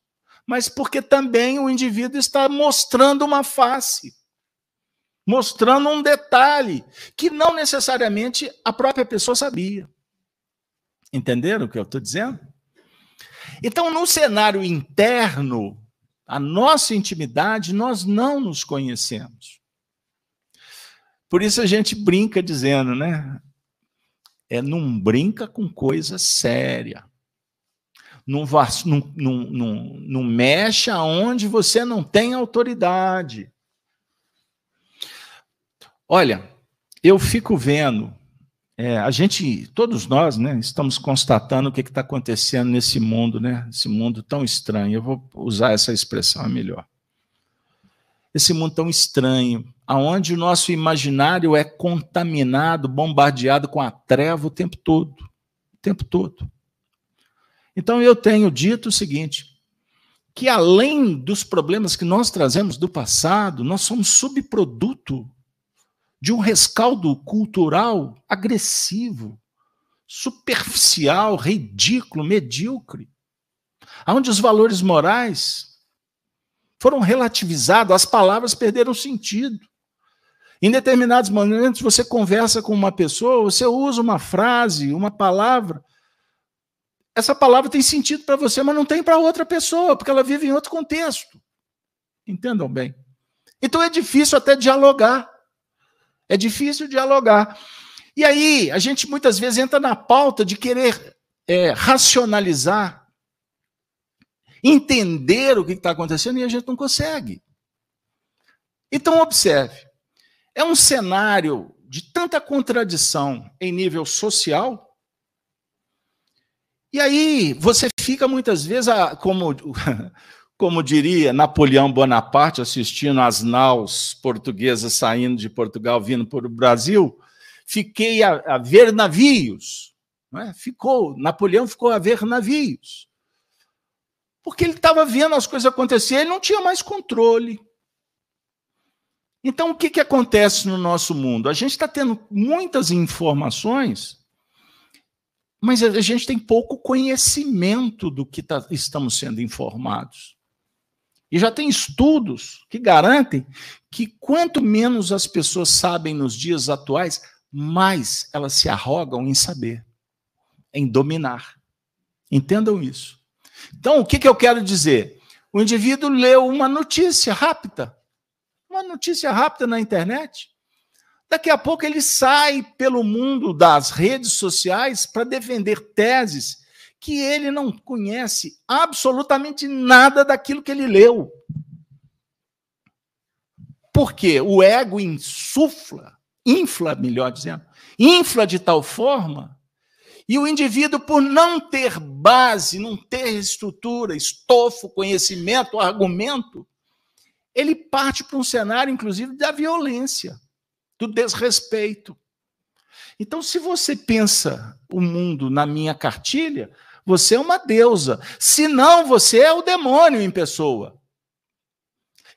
Speaker 2: mas porque também o indivíduo está mostrando uma face, mostrando um detalhe que não necessariamente a própria pessoa sabia. Entenderam o que eu estou dizendo? Então, no cenário interno, a nossa intimidade, nós não nos conhecemos. Por isso a gente brinca dizendo, né? É não brinca com coisa séria. Não, não, não, não mexe aonde você não tem autoridade. Olha, eu fico vendo, é, a gente, todos nós, né, estamos constatando o que está acontecendo nesse mundo, né, esse mundo tão estranho. Eu vou usar essa expressão é melhor. Esse mundo tão estranho, aonde o nosso imaginário é contaminado, bombardeado com a treva o tempo todo, o tempo todo. Então eu tenho dito o seguinte: que além dos problemas que nós trazemos do passado, nós somos subproduto de um rescaldo cultural agressivo, superficial, ridículo, medíocre, onde os valores morais foram relativizados, as palavras perderam sentido. Em determinados momentos, você conversa com uma pessoa, você usa uma frase, uma palavra. Essa palavra tem sentido para você, mas não tem para outra pessoa, porque ela vive em outro contexto. Entendam bem. Então é difícil até dialogar. É difícil dialogar. E aí, a gente muitas vezes entra na pauta de querer é, racionalizar, entender o que está acontecendo e a gente não consegue. Então, observe: é um cenário de tanta contradição em nível social. E aí você fica muitas vezes, como, como diria Napoleão Bonaparte, assistindo as naus portuguesas saindo de Portugal, vindo para o Brasil, fiquei a, a ver navios. É? Ficou, Napoleão ficou a ver navios. Porque ele estava vendo as coisas acontecer, ele não tinha mais controle. Então, o que, que acontece no nosso mundo? A gente está tendo muitas informações, mas a gente tem pouco conhecimento do que tá, estamos sendo informados. E já tem estudos que garantem que quanto menos as pessoas sabem nos dias atuais, mais elas se arrogam em saber, em dominar. Entendam isso. Então, o que, que eu quero dizer? O indivíduo leu uma notícia rápida uma notícia rápida na internet. Daqui a pouco ele sai pelo mundo das redes sociais para defender teses que ele não conhece absolutamente nada daquilo que ele leu. Porque o ego insufla, infla, melhor dizendo, infla de tal forma, e o indivíduo, por não ter base, não ter estrutura, estofo, conhecimento, argumento, ele parte para um cenário, inclusive, da violência, do desrespeito. Então, se você pensa o mundo na minha cartilha, você é uma deusa. Se não, você é o demônio em pessoa.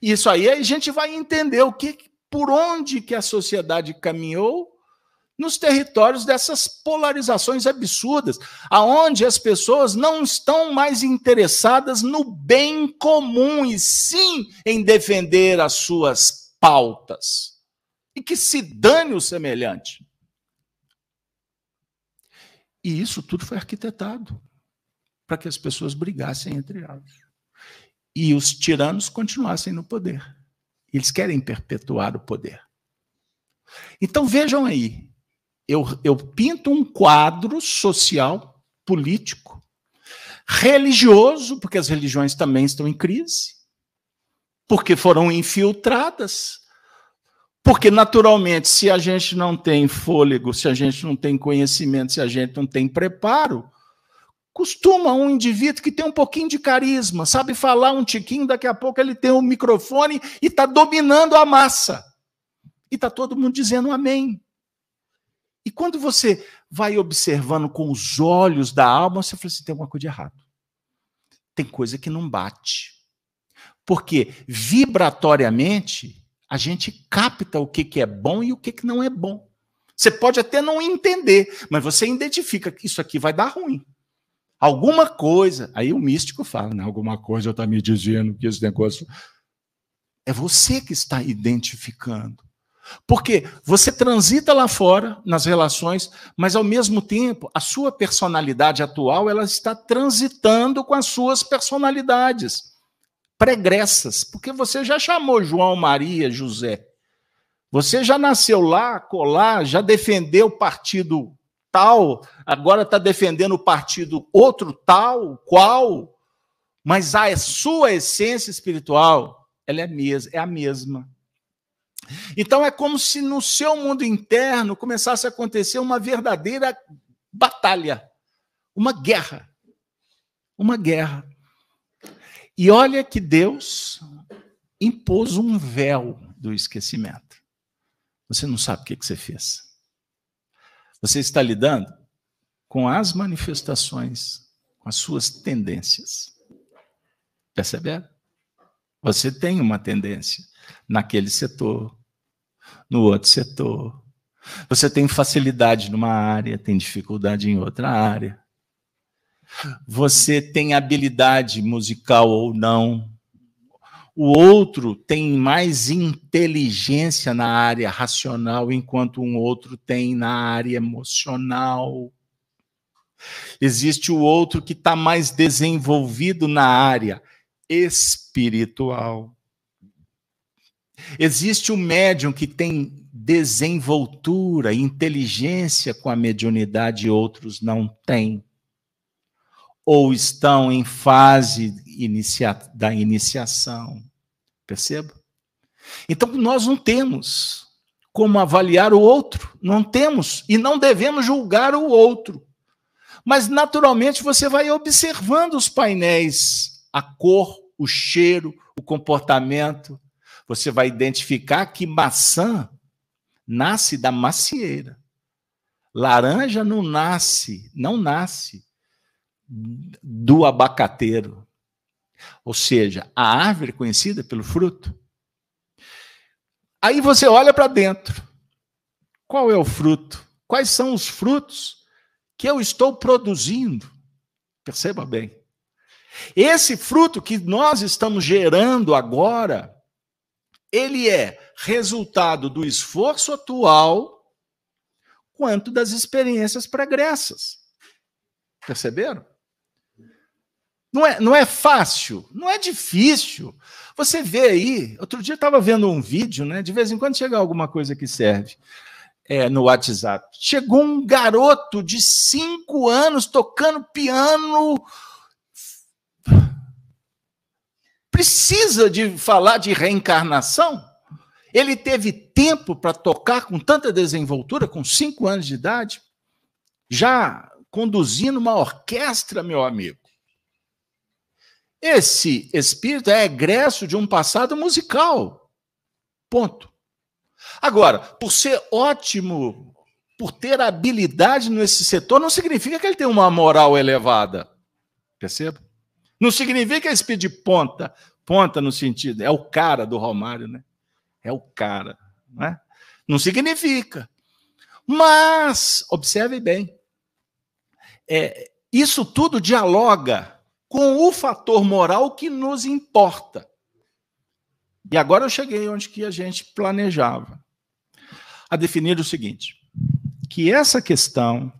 Speaker 2: Isso aí a gente vai entender o que, por onde que a sociedade caminhou nos territórios dessas polarizações absurdas, aonde as pessoas não estão mais interessadas no bem comum e sim em defender as suas pautas. E que se dane o semelhante. E isso tudo foi arquitetado para que as pessoas brigassem entre elas. E os tiranos continuassem no poder. Eles querem perpetuar o poder. Então vejam aí, eu, eu pinto um quadro social, político, religioso, porque as religiões também estão em crise, porque foram infiltradas. Porque, naturalmente, se a gente não tem fôlego, se a gente não tem conhecimento, se a gente não tem preparo, costuma um indivíduo que tem um pouquinho de carisma, sabe falar um tiquinho, daqui a pouco ele tem um microfone e está dominando a massa. E está todo mundo dizendo amém. E quando você vai observando com os olhos da alma, você fala assim: tem alguma coisa de errado. Tem coisa que não bate. Porque vibratoriamente a gente capta o que, que é bom e o que, que não é bom. Você pode até não entender, mas você identifica que isso aqui vai dar ruim. Alguma coisa. Aí o místico fala: né, alguma coisa está me dizendo que esse negócio. É você que está identificando. Porque você transita lá fora nas relações, mas ao mesmo tempo a sua personalidade atual ela está transitando com as suas personalidades pregressas, porque você já chamou João, Maria, José. Você já nasceu lá, colar, já defendeu o partido tal, agora está defendendo o partido outro tal, qual, mas a sua essência espiritual, ela é, é a mesma. Então é como se no seu mundo interno começasse a acontecer uma verdadeira batalha, uma guerra. Uma guerra. E olha que Deus impôs um véu do esquecimento. Você não sabe o que, você fez. Você está lidando com as manifestações, com as suas tendências. Perceberam? Você tem uma tendência naquele setor, no outro setor. Você tem facilidade numa área, tem dificuldade em outra área. Você tem habilidade musical ou não, O outro tem mais inteligência na área racional, enquanto um outro tem na área emocional. Existe o outro que está mais desenvolvido na área espiritual. Existe o médium que tem desenvoltura, inteligência com a mediunidade e outros não têm. Ou estão em fase inicia da iniciação. Perceba? Então, nós não temos como avaliar o outro, não temos e não devemos julgar o outro. Mas, naturalmente, você vai observando os painéis, a cor, o cheiro, o comportamento. Você vai identificar que maçã nasce da macieira. Laranja não nasce, não nasce do abacateiro. Ou seja, a árvore conhecida pelo fruto. Aí você olha para dentro. Qual é o fruto? Quais são os frutos que eu estou produzindo? Perceba bem. Esse fruto que nós estamos gerando agora, ele é resultado do esforço atual quanto das experiências pregressas. Perceberam? Não é, não é fácil, não é difícil. Você vê aí, outro dia eu estava vendo um vídeo, né? De vez em quando chega alguma coisa que serve é, no WhatsApp. Chegou um garoto de cinco anos tocando piano. Precisa de falar de reencarnação? Ele teve tempo para tocar com tanta desenvoltura, com cinco anos de idade, já conduzindo uma orquestra, meu amigo. Esse espírito é egresso de um passado musical. Ponto. Agora, por ser ótimo, por ter habilidade nesse setor, não significa que ele tem uma moral elevada. Perceba? Não significa que é espírito de ponta, ponta no sentido, é o cara do Romário, né? É o cara, não é? Não significa. Mas, observe bem, é, isso tudo dialoga com o fator moral que nos importa. E agora eu cheguei onde que a gente planejava. A definir o seguinte: que essa questão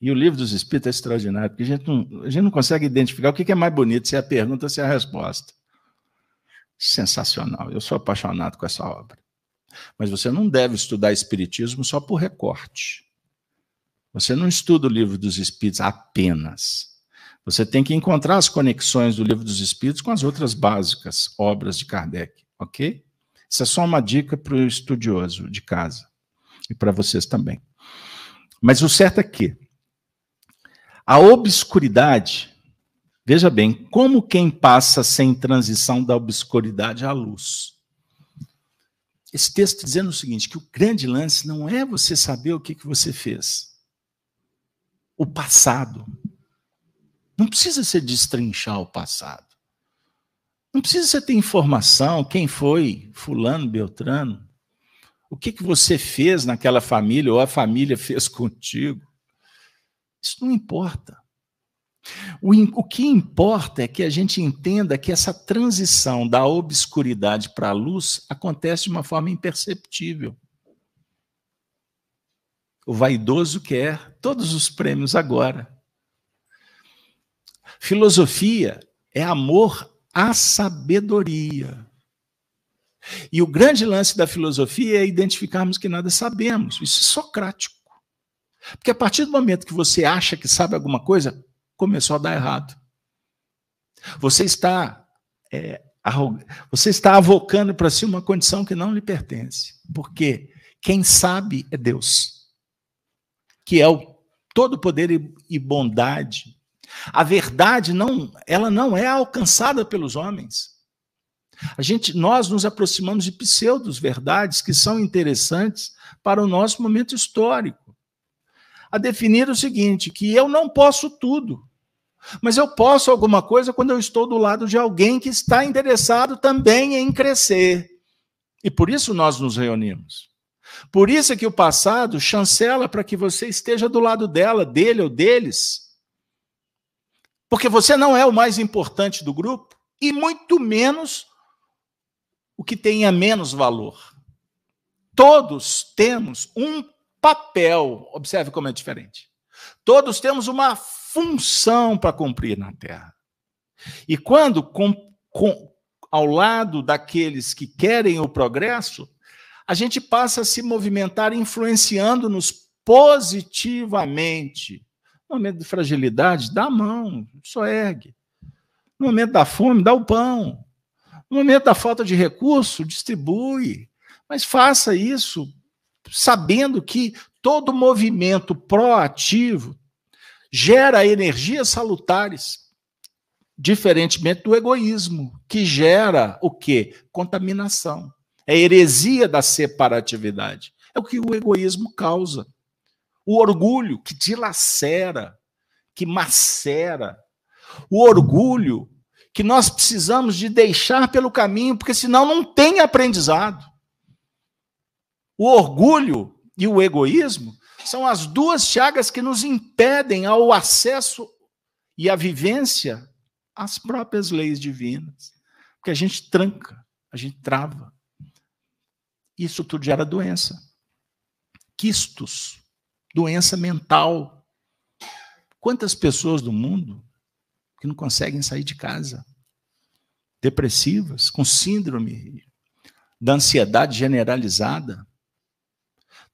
Speaker 2: e o livro dos Espíritos é extraordinário, porque a gente não, a gente não consegue identificar o que é mais bonito, se é a pergunta se é a resposta. Sensacional. Eu sou apaixonado com essa obra. Mas você não deve estudar Espiritismo só por recorte. Você não estuda o livro dos Espíritos apenas. Você tem que encontrar as conexões do Livro dos Espíritos com as outras básicas obras de Kardec, ok? Isso é só uma dica para o estudioso de casa e para vocês também. Mas o certo é que a obscuridade, veja bem, como quem passa sem transição da obscuridade à luz. Esse texto dizendo o seguinte: que o grande lance não é você saber o que, que você fez, o passado. Não precisa ser destrinchar o passado. Não precisa você ter informação, quem foi fulano, beltrano, o que, que você fez naquela família ou a família fez contigo. Isso não importa. O, o que importa é que a gente entenda que essa transição da obscuridade para a luz acontece de uma forma imperceptível. O vaidoso quer todos os prêmios agora. Filosofia é amor à sabedoria. E o grande lance da filosofia é identificarmos que nada sabemos. Isso é socrático. Porque a partir do momento que você acha que sabe alguma coisa, começou a dar errado. Você está é, você está avocando para si uma condição que não lhe pertence. Porque quem sabe é Deus, que é o todo poder e bondade a verdade não, ela não é alcançada pelos homens. A gente, nós nos aproximamos de pseudos verdades que são interessantes para o nosso momento histórico. A definir o seguinte, que eu não posso tudo, mas eu posso alguma coisa quando eu estou do lado de alguém que está interessado também em crescer. E por isso nós nos reunimos. Por isso é que o passado chancela para que você esteja do lado dela, dele ou deles porque você não é o mais importante do grupo. e muito menos o que tenha menos valor. Todos temos um papel, observe como é diferente. Todos temos uma função para cumprir na Terra. E quando, com, com, ao lado daqueles que querem o progresso, a gente passa a se movimentar influenciando-nos positivamente. No momento de fragilidade, dá a mão, só ergue. No momento da fome, dá o pão. No momento da falta de recurso, distribui. Mas faça isso sabendo que todo movimento proativo gera energias salutares, diferentemente do egoísmo, que gera o quê? Contaminação. É heresia da separatividade. É o que o egoísmo causa. O orgulho que dilacera, que macera. O orgulho que nós precisamos de deixar pelo caminho, porque senão não tem aprendizado. O orgulho e o egoísmo são as duas chagas que nos impedem ao acesso e à vivência às próprias leis divinas. Porque a gente tranca, a gente trava. Isso tudo gera doença. Quistos, doença mental. Quantas pessoas do mundo que não conseguem sair de casa? Depressivas, com síndrome da ansiedade generalizada,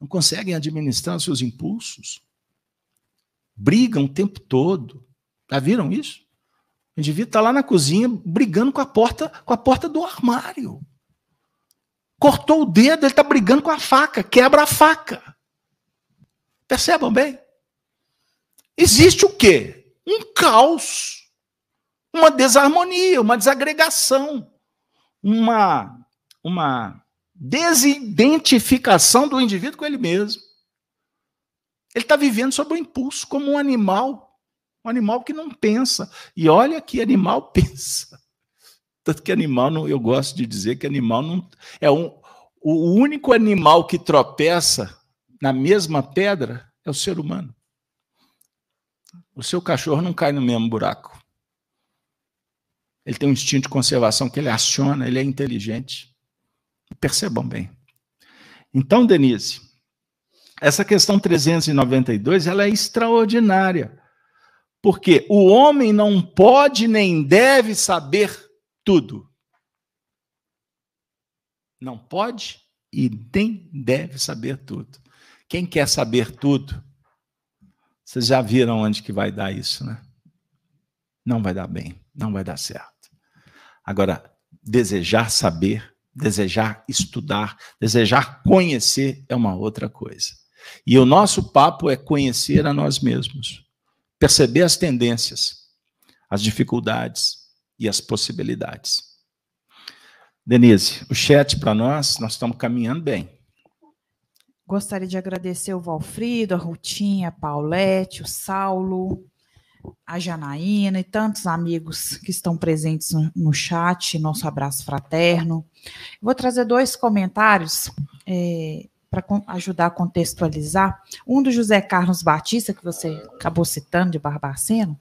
Speaker 2: não conseguem administrar os seus impulsos, brigam o tempo todo. Já viram isso? O indivíduo está lá na cozinha brigando com a porta, com a porta do armário. Cortou o dedo, ele está brigando com a faca, quebra a faca. Percebam bem? Existe o quê? Um caos, uma desarmonia, uma desagregação, uma, uma desidentificação do indivíduo com ele mesmo. Ele está vivendo sob o impulso, como um animal, um animal que não pensa. E olha que animal pensa. Tanto que animal, não, eu gosto de dizer que animal não é um, o único animal que tropeça na mesma pedra é o ser humano. O seu cachorro não cai no mesmo buraco. Ele tem um instinto de conservação que ele aciona, ele é inteligente. Percebam bem. Então, Denise, essa questão 392 ela é extraordinária. Porque o homem não pode nem deve saber tudo. Não pode e nem deve saber tudo. Quem quer saber tudo? Vocês já viram onde que vai dar isso, né? Não vai dar bem, não vai dar certo. Agora, desejar saber Desejar estudar, desejar conhecer é uma outra coisa. E o nosso papo é conhecer a nós mesmos, perceber as tendências, as dificuldades e as possibilidades. Denise, o chat para nós, nós estamos caminhando bem.
Speaker 1: Gostaria de agradecer o Valfrido, a Rutinha, a Paulette, o Saulo, a Janaína e tantos amigos que estão presentes no, chat, nosso abraço fraterno. Vou trazer dois comentários é, para ajudar a contextualizar. Um do José Carlos Batista, que você acabou citando, de Barbaceno.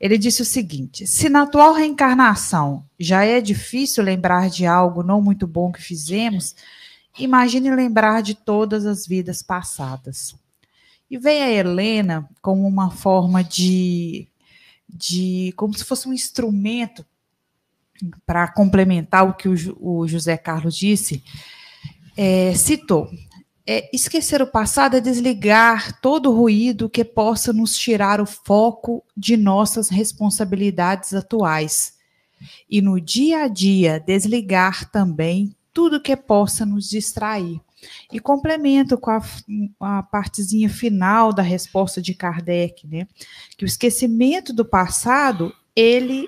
Speaker 1: Ele disse o seguinte: se na atual reencarnação já é difícil lembrar de algo não muito bom que fizemos, imagine lembrar de todas as vidas passadas. E vem a Helena como uma forma de, de como se fosse um instrumento para complementar o que o, o, José Carlos disse, é, citou. É, esquecer o passado é desligar todo o ruído que possa nos tirar o foco de nossas responsabilidades atuais. E no dia a dia, desligar também tudo que possa nos distrair. E complemento com a, a partezinha final da resposta de Kardec, né? Que o esquecimento do passado, ele,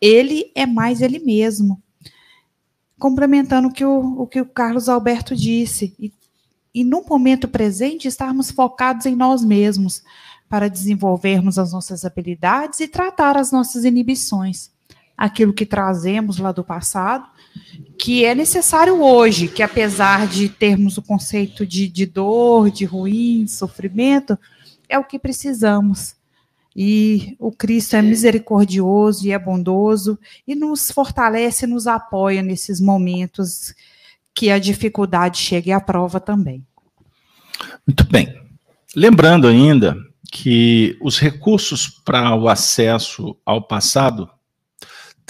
Speaker 1: ele é mais ele mesmo. Complementando o que o, o, que o Carlos Alberto disse. E, e no momento presente, estarmos focados em nós mesmos, para desenvolvermos as nossas habilidades e tratar as nossas inibições. Aquilo que trazemos lá do passado que é necessário hoje, que apesar de termos o conceito de, de dor, de ruim, sofrimento, é o que precisamos. E o Cristo é misericordioso e é bondoso e nos fortalece nos apoia nesses momentos que a dificuldade chegue à prova também.
Speaker 2: Muito bem. Lembrando ainda que os recursos para o acesso ao passado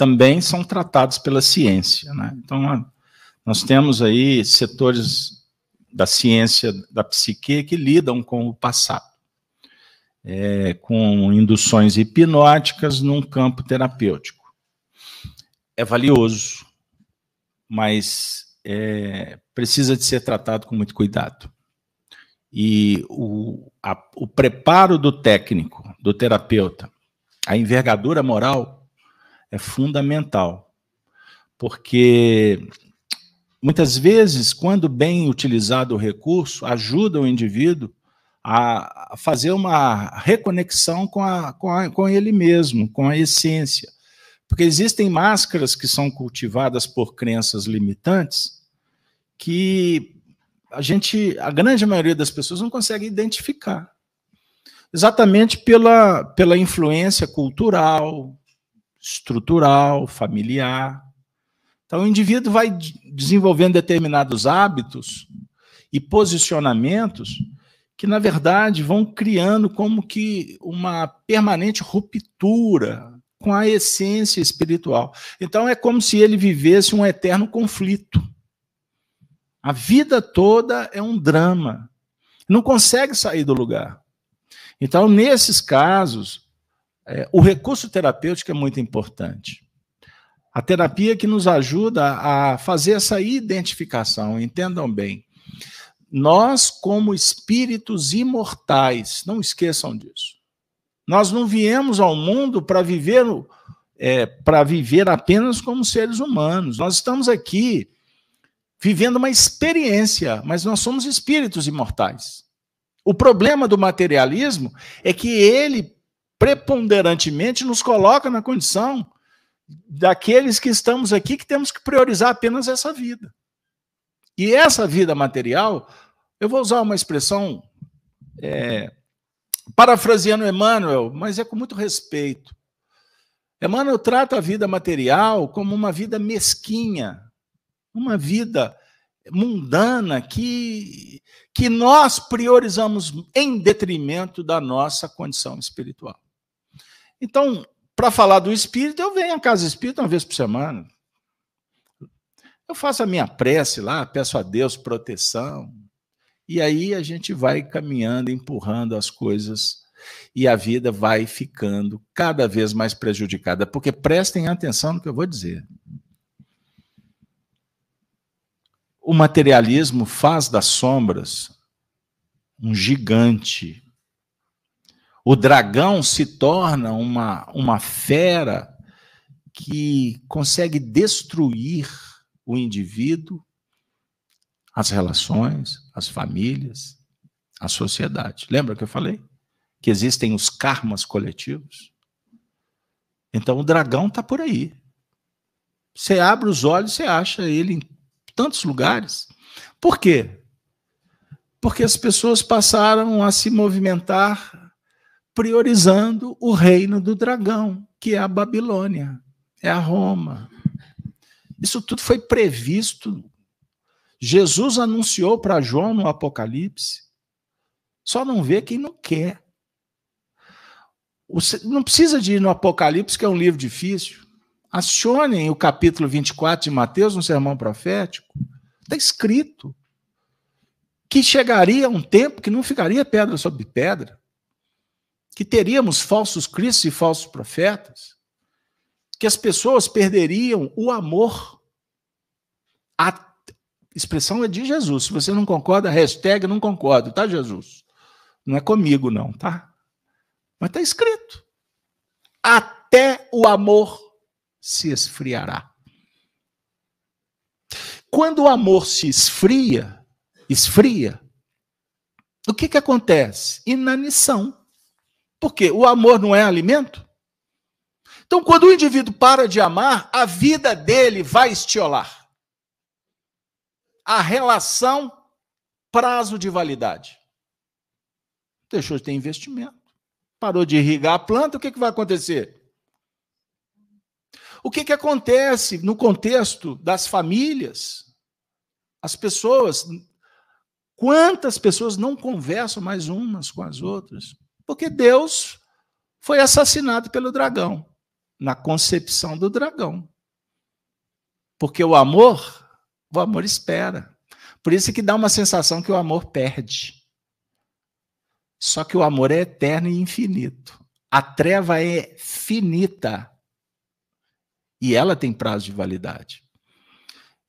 Speaker 2: também são tratados pela ciência. Né? Então, nós temos aí setores da ciência da psique que lidam com o passado, é, com induções hipnóticas num campo terapêutico. É valioso, mas é, precisa de ser tratado com muito cuidado. E o, a, o preparo do técnico, do terapeuta, a envergadura moral é fundamental, porque muitas vezes, quando bem utilizado o recurso, ajuda o indivíduo a fazer uma reconexão com, a, com, a, com ele mesmo, com a essência. Porque existem máscaras que são cultivadas por crenças limitantes que a gente, a grande maioria das pessoas não consegue identificar. Exatamente pela, pela influência cultural, estrutural, familiar. Então, o indivíduo vai desenvolvendo determinados hábitos e posicionamentos que, na verdade, vão criando como que uma permanente ruptura com a essência espiritual. Então, é como se ele vivesse um eterno conflito. A vida toda é um drama. Não consegue sair do lugar. Então, nesses casos, é, o recurso terapêutico é muito importante. A terapia que nos ajuda a fazer essa identificação, entendam bem. Nós, como espíritos imortais, não esqueçam disso. Nós não viemos ao mundo para viver, é, para viver apenas como seres humanos. Nós estamos aqui vivendo uma experiência, mas nós somos espíritos imortais. O problema do materialismo é que ele preponderantemente nos coloca na condição daqueles que estamos aqui que temos que priorizar apenas essa vida. E essa vida material, eu vou usar uma expressão é, parafraseando Emmanuel, mas é com muito respeito. Emmanuel trata a vida material como uma vida mesquinha, uma vida mundana que, que nós priorizamos em detrimento da nossa condição espiritual. Então, para falar do espírito, eu venho à casa espírita uma vez por semana. Eu faço a minha prece lá, peço a Deus proteção. E aí a gente vai caminhando, empurrando as coisas e a vida vai ficando cada vez mais prejudicada. Porque prestem atenção no que eu vou dizer. O materialismo faz das sombras um gigante. O dragão se torna uma, uma fera que consegue destruir o indivíduo, as relações, as famílias, a sociedade. Lembra que eu falei? Que existem os karmas coletivos? Então o dragão está por aí. Você abre os olhos, você acha ele em tantos lugares. Por quê? Porque as pessoas passaram a se movimentar priorizando o reino do dragão, que é a Babilônia, é a Roma. Isso tudo foi previsto. Jesus anunciou para João no Apocalipse. Só não vê quem não quer. Não precisa de ir no Apocalipse, que é um livro difícil. Acionem o capítulo 24 de Mateus no sermão profético. Está escrito que chegaria um tempo que não ficaria pedra sobre pedra, que teríamos falsos cristos e falsos profetas, que as pessoas perderiam o amor. A expressão é de Jesus. Se você não concorda, hashtag não concordo, tá, Jesus? Não é comigo, não, tá? Mas está escrito. Até o amor se esfriará. Quando o amor se esfria, esfria, o que, que acontece? Inanição. Porque o amor não é alimento. Então, quando o indivíduo para de amar, a vida dele vai estiolar. A relação prazo de validade. Deixou de ter investimento. parou de irrigar a planta, o que, que vai acontecer? O que, que acontece no contexto das famílias? As pessoas, quantas pessoas não conversam mais umas com as outras? Porque Deus foi assassinado pelo dragão, na concepção do dragão. Porque o amor, o amor espera. Por isso que dá uma sensação que o amor perde. Só que o amor é eterno e infinito. A treva é finita. E ela tem prazo de validade.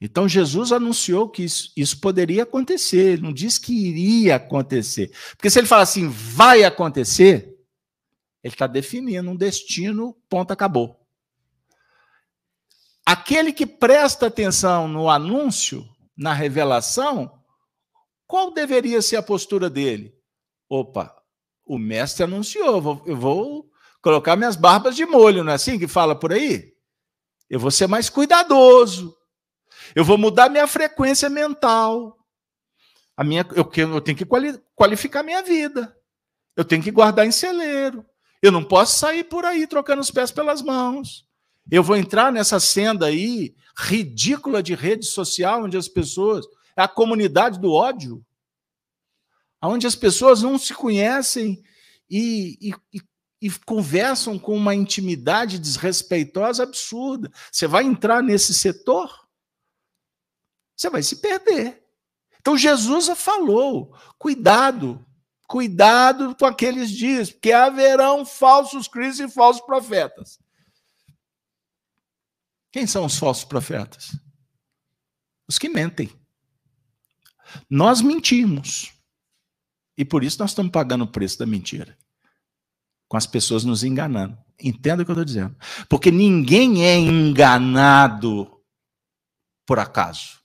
Speaker 2: Então Jesus anunciou que isso, isso, poderia acontecer, ele não disse que iria acontecer. Porque se ele fala assim, vai acontecer, ele está definindo um destino, ponto, acabou. Aquele que presta atenção no anúncio, na revelação, qual deveria ser a postura dele? Opa, o mestre anunciou, eu vou colocar minhas barbas de molho, não é assim que fala por aí? Eu vou ser mais cuidadoso. Eu vou mudar minha frequência mental. A minha, eu, eu tenho que qualificar minha vida. Eu tenho que guardar em celeiro. Eu não posso sair por aí trocando os pés pelas mãos. Eu vou entrar nessa senda aí ridícula de rede social, onde as pessoas. É a comunidade do ódio onde as pessoas não se conhecem e, e, e, conversam com uma intimidade desrespeitosa absurda. Você vai entrar nesse setor, você vai se perder. Então Jesus falou: cuidado, cuidado com aqueles dias, porque haverão falsos cristos e falsos profetas. Quem são os falsos profetas? Os que mentem. Nós mentimos. E por isso nós estamos pagando o preço da mentira. Com as pessoas nos enganando. Entenda o que eu estou dizendo. Porque ninguém é enganado por acaso.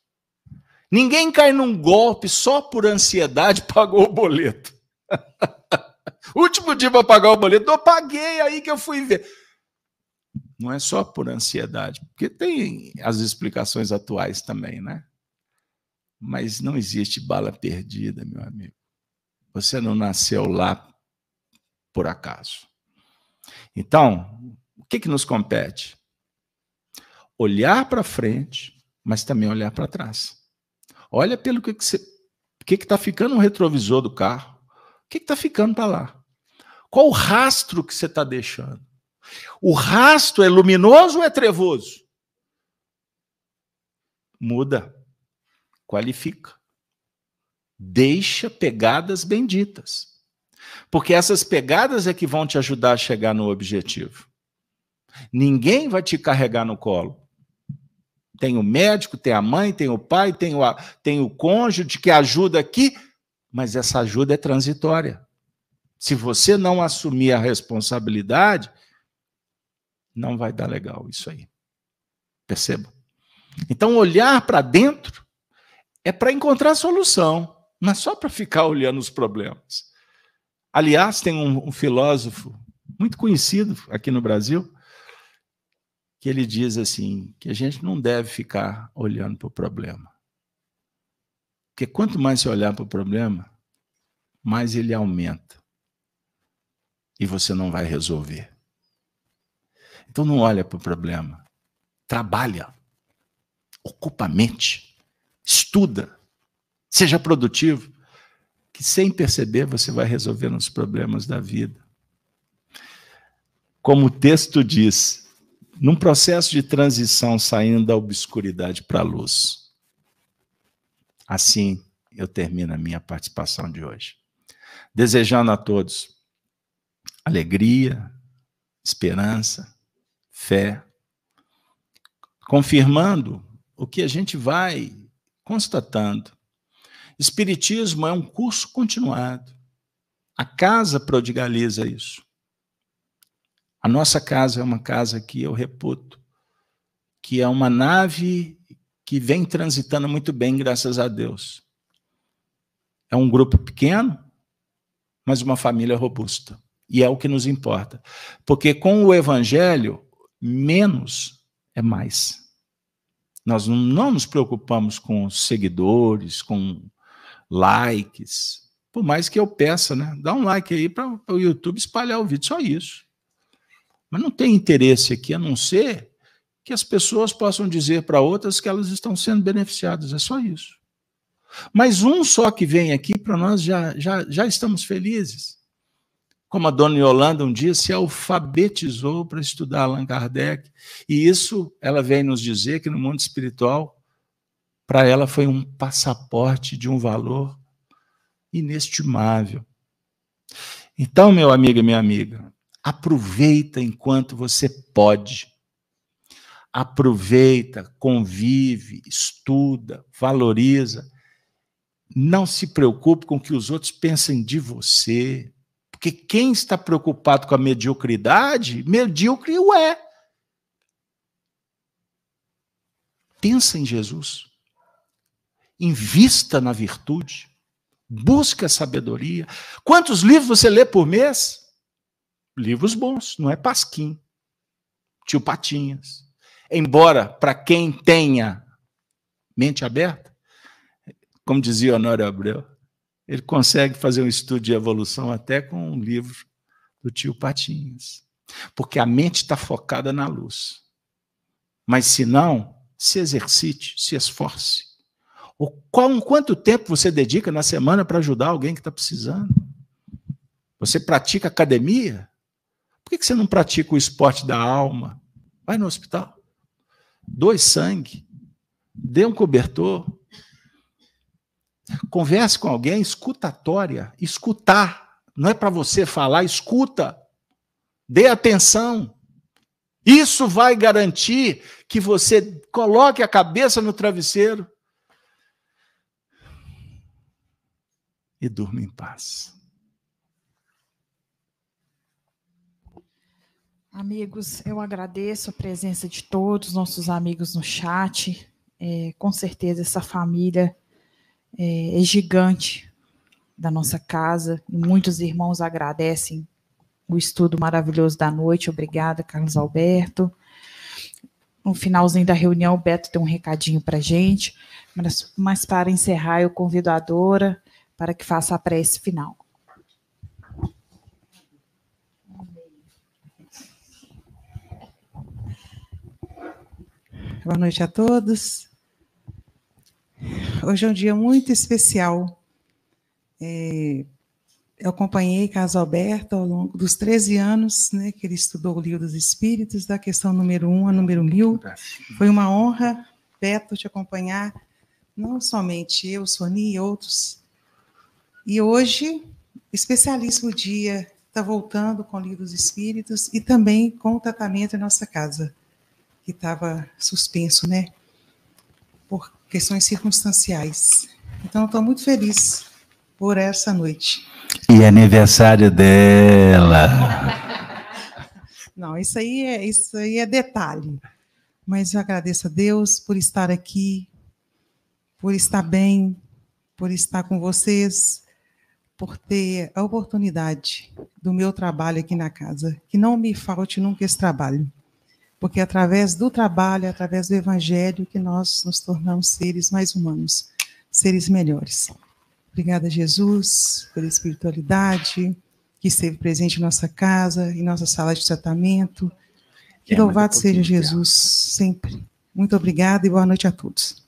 Speaker 2: Ninguém cai num golpe só por ansiedade pagou o boleto. Último dia para pagar o boleto, eu paguei aí que eu fui ver. Não é só por ansiedade, porque tem as explicações atuais também, né? Mas não existe bala perdida, meu amigo. Você não nasceu lá por acaso. Então, o que, que nos compete? Olhar para frente, mas também olhar para trás. Olha pelo que, que você. Que está ficando no retrovisor do carro? O que está ficando para lá? Qual o rastro que você está deixando? O rastro é luminoso ou é trevoso? Muda, qualifica deixa pegadas benditas. Porque essas pegadas é que vão te ajudar a chegar no objetivo. Ninguém vai te carregar no colo. Tem o médico, tem a mãe, tem o pai, tem o, tem o cônjuge que ajuda aqui, mas essa ajuda é transitória. Se você não assumir a responsabilidade, não vai dar legal isso aí. Perceba? Então, olhar para dentro é para encontrar solução mas só para ficar olhando os problemas. Aliás, tem um, um, filósofo muito conhecido aqui no Brasil que ele diz assim que a gente não deve ficar olhando para o problema, porque quanto mais você olhar para o problema, mais ele aumenta. E você não vai resolver. Então não olha para o problema, trabalha, ocupa a mente, estuda, Seja produtivo, que sem perceber você vai resolvendo os problemas da vida. Como o texto diz, num processo de transição saindo da obscuridade para a luz. Assim eu termino a minha participação de hoje. Desejando a todos alegria, esperança, fé, confirmando o que a gente vai constatando Espiritismo é um curso continuado. A casa prodigaliza isso. A nossa casa é uma casa que eu reputo, que é uma nave que vem transitando muito bem, graças a Deus. É um grupo pequeno, mas uma família robusta. E é o que nos importa. Porque com o evangelho, menos é mais. Nós não nos preocupamos com seguidores, com likes. Por mais que eu peça, né? Dá um like aí para o YouTube espalhar o vídeo, só isso. Mas não tem interesse aqui a não ser que as pessoas possam dizer para outras que elas estão sendo beneficiadas, é só isso. Mas um só que vem aqui, para nós já, já, já estamos felizes. Como a dona Yolanda um dia se alfabetizou para estudar Allan Kardec, e isso ela vem nos dizer que no mundo espiritual, para ela foi um passaporte de um valor inestimável. Então, meu amigo e minha amiga, aproveita enquanto você pode. Aproveita, convive, estuda, valoriza não se preocupe com o que os outros pensem de você. Porque quem está preocupado com a mediocridade, medíocre o é. Pensa em Jesus. Invista na virtude. Busque a sabedoria. Quantos livros você lê por mês? Livros bons, não é pasquim. Tio Patinhas. Embora, para quem tenha mente aberta, como dizia Honório Abreu, ele consegue fazer um estudo de evolução até com um livro do tio Patinhas. Porque a mente está focada na luz. Mas se não, se exercite, se esforce. O qual, quanto tempo você dedica na semana para ajudar alguém que está precisando? Você pratica academia? Por que você não pratica o esporte da alma? Vai no hospital. Doe sangue. Dê um cobertor. Converse com alguém, escutatória, escutar. Não é para você falar, escuta. Dê atenção. Isso vai garantir que você coloque a cabeça no travesseiro e durma em paz.
Speaker 1: Amigos, eu agradeço a presença de todos nossos amigos no chat. É, com certeza, essa família é, é gigante da nossa casa. E muitos irmãos agradecem o estudo maravilhoso da noite. Obrigada, Carlos Alberto. No finalzinho da reunião, o Beto tem um recadinho para gente, mas, mas para encerrar, eu convido a Dora para que faça a prece final.
Speaker 3: Boa noite a todos. Hoje é um dia muito especial. É, eu acompanhei Caso Alberto ao longo dos 13 anos né, que ele estudou o Livro dos Espíritos, da questão número 1 a número 1000. Foi uma honra, Beto, te acompanhar, não somente eu, Soni e outros. E hoje, especialíssimo dia, está voltando com o Livro dos Espíritos e também com o tratamento em nossa casa, que estava suspenso, né? Por questões circunstanciais. Então, estou muito feliz por essa noite.
Speaker 2: E aniversário dela.
Speaker 3: Não, isso aí é, isso aí é detalhe. Mas eu agradeço a Deus por estar aqui, por estar bem, por estar com vocês, por ter a oportunidade do meu trabalho aqui na casa. Que não me falte nunca esse trabalho porque é através do trabalho, é através do evangelho, que nós nos tornamos seres mais humanos, seres melhores. Obrigada, Jesus, pela espiritualidade que esteve presente em nossa casa, em nossa sala de tratamento. Que é, louvado seja Jesus sempre. Muito obrigada e boa noite a todos.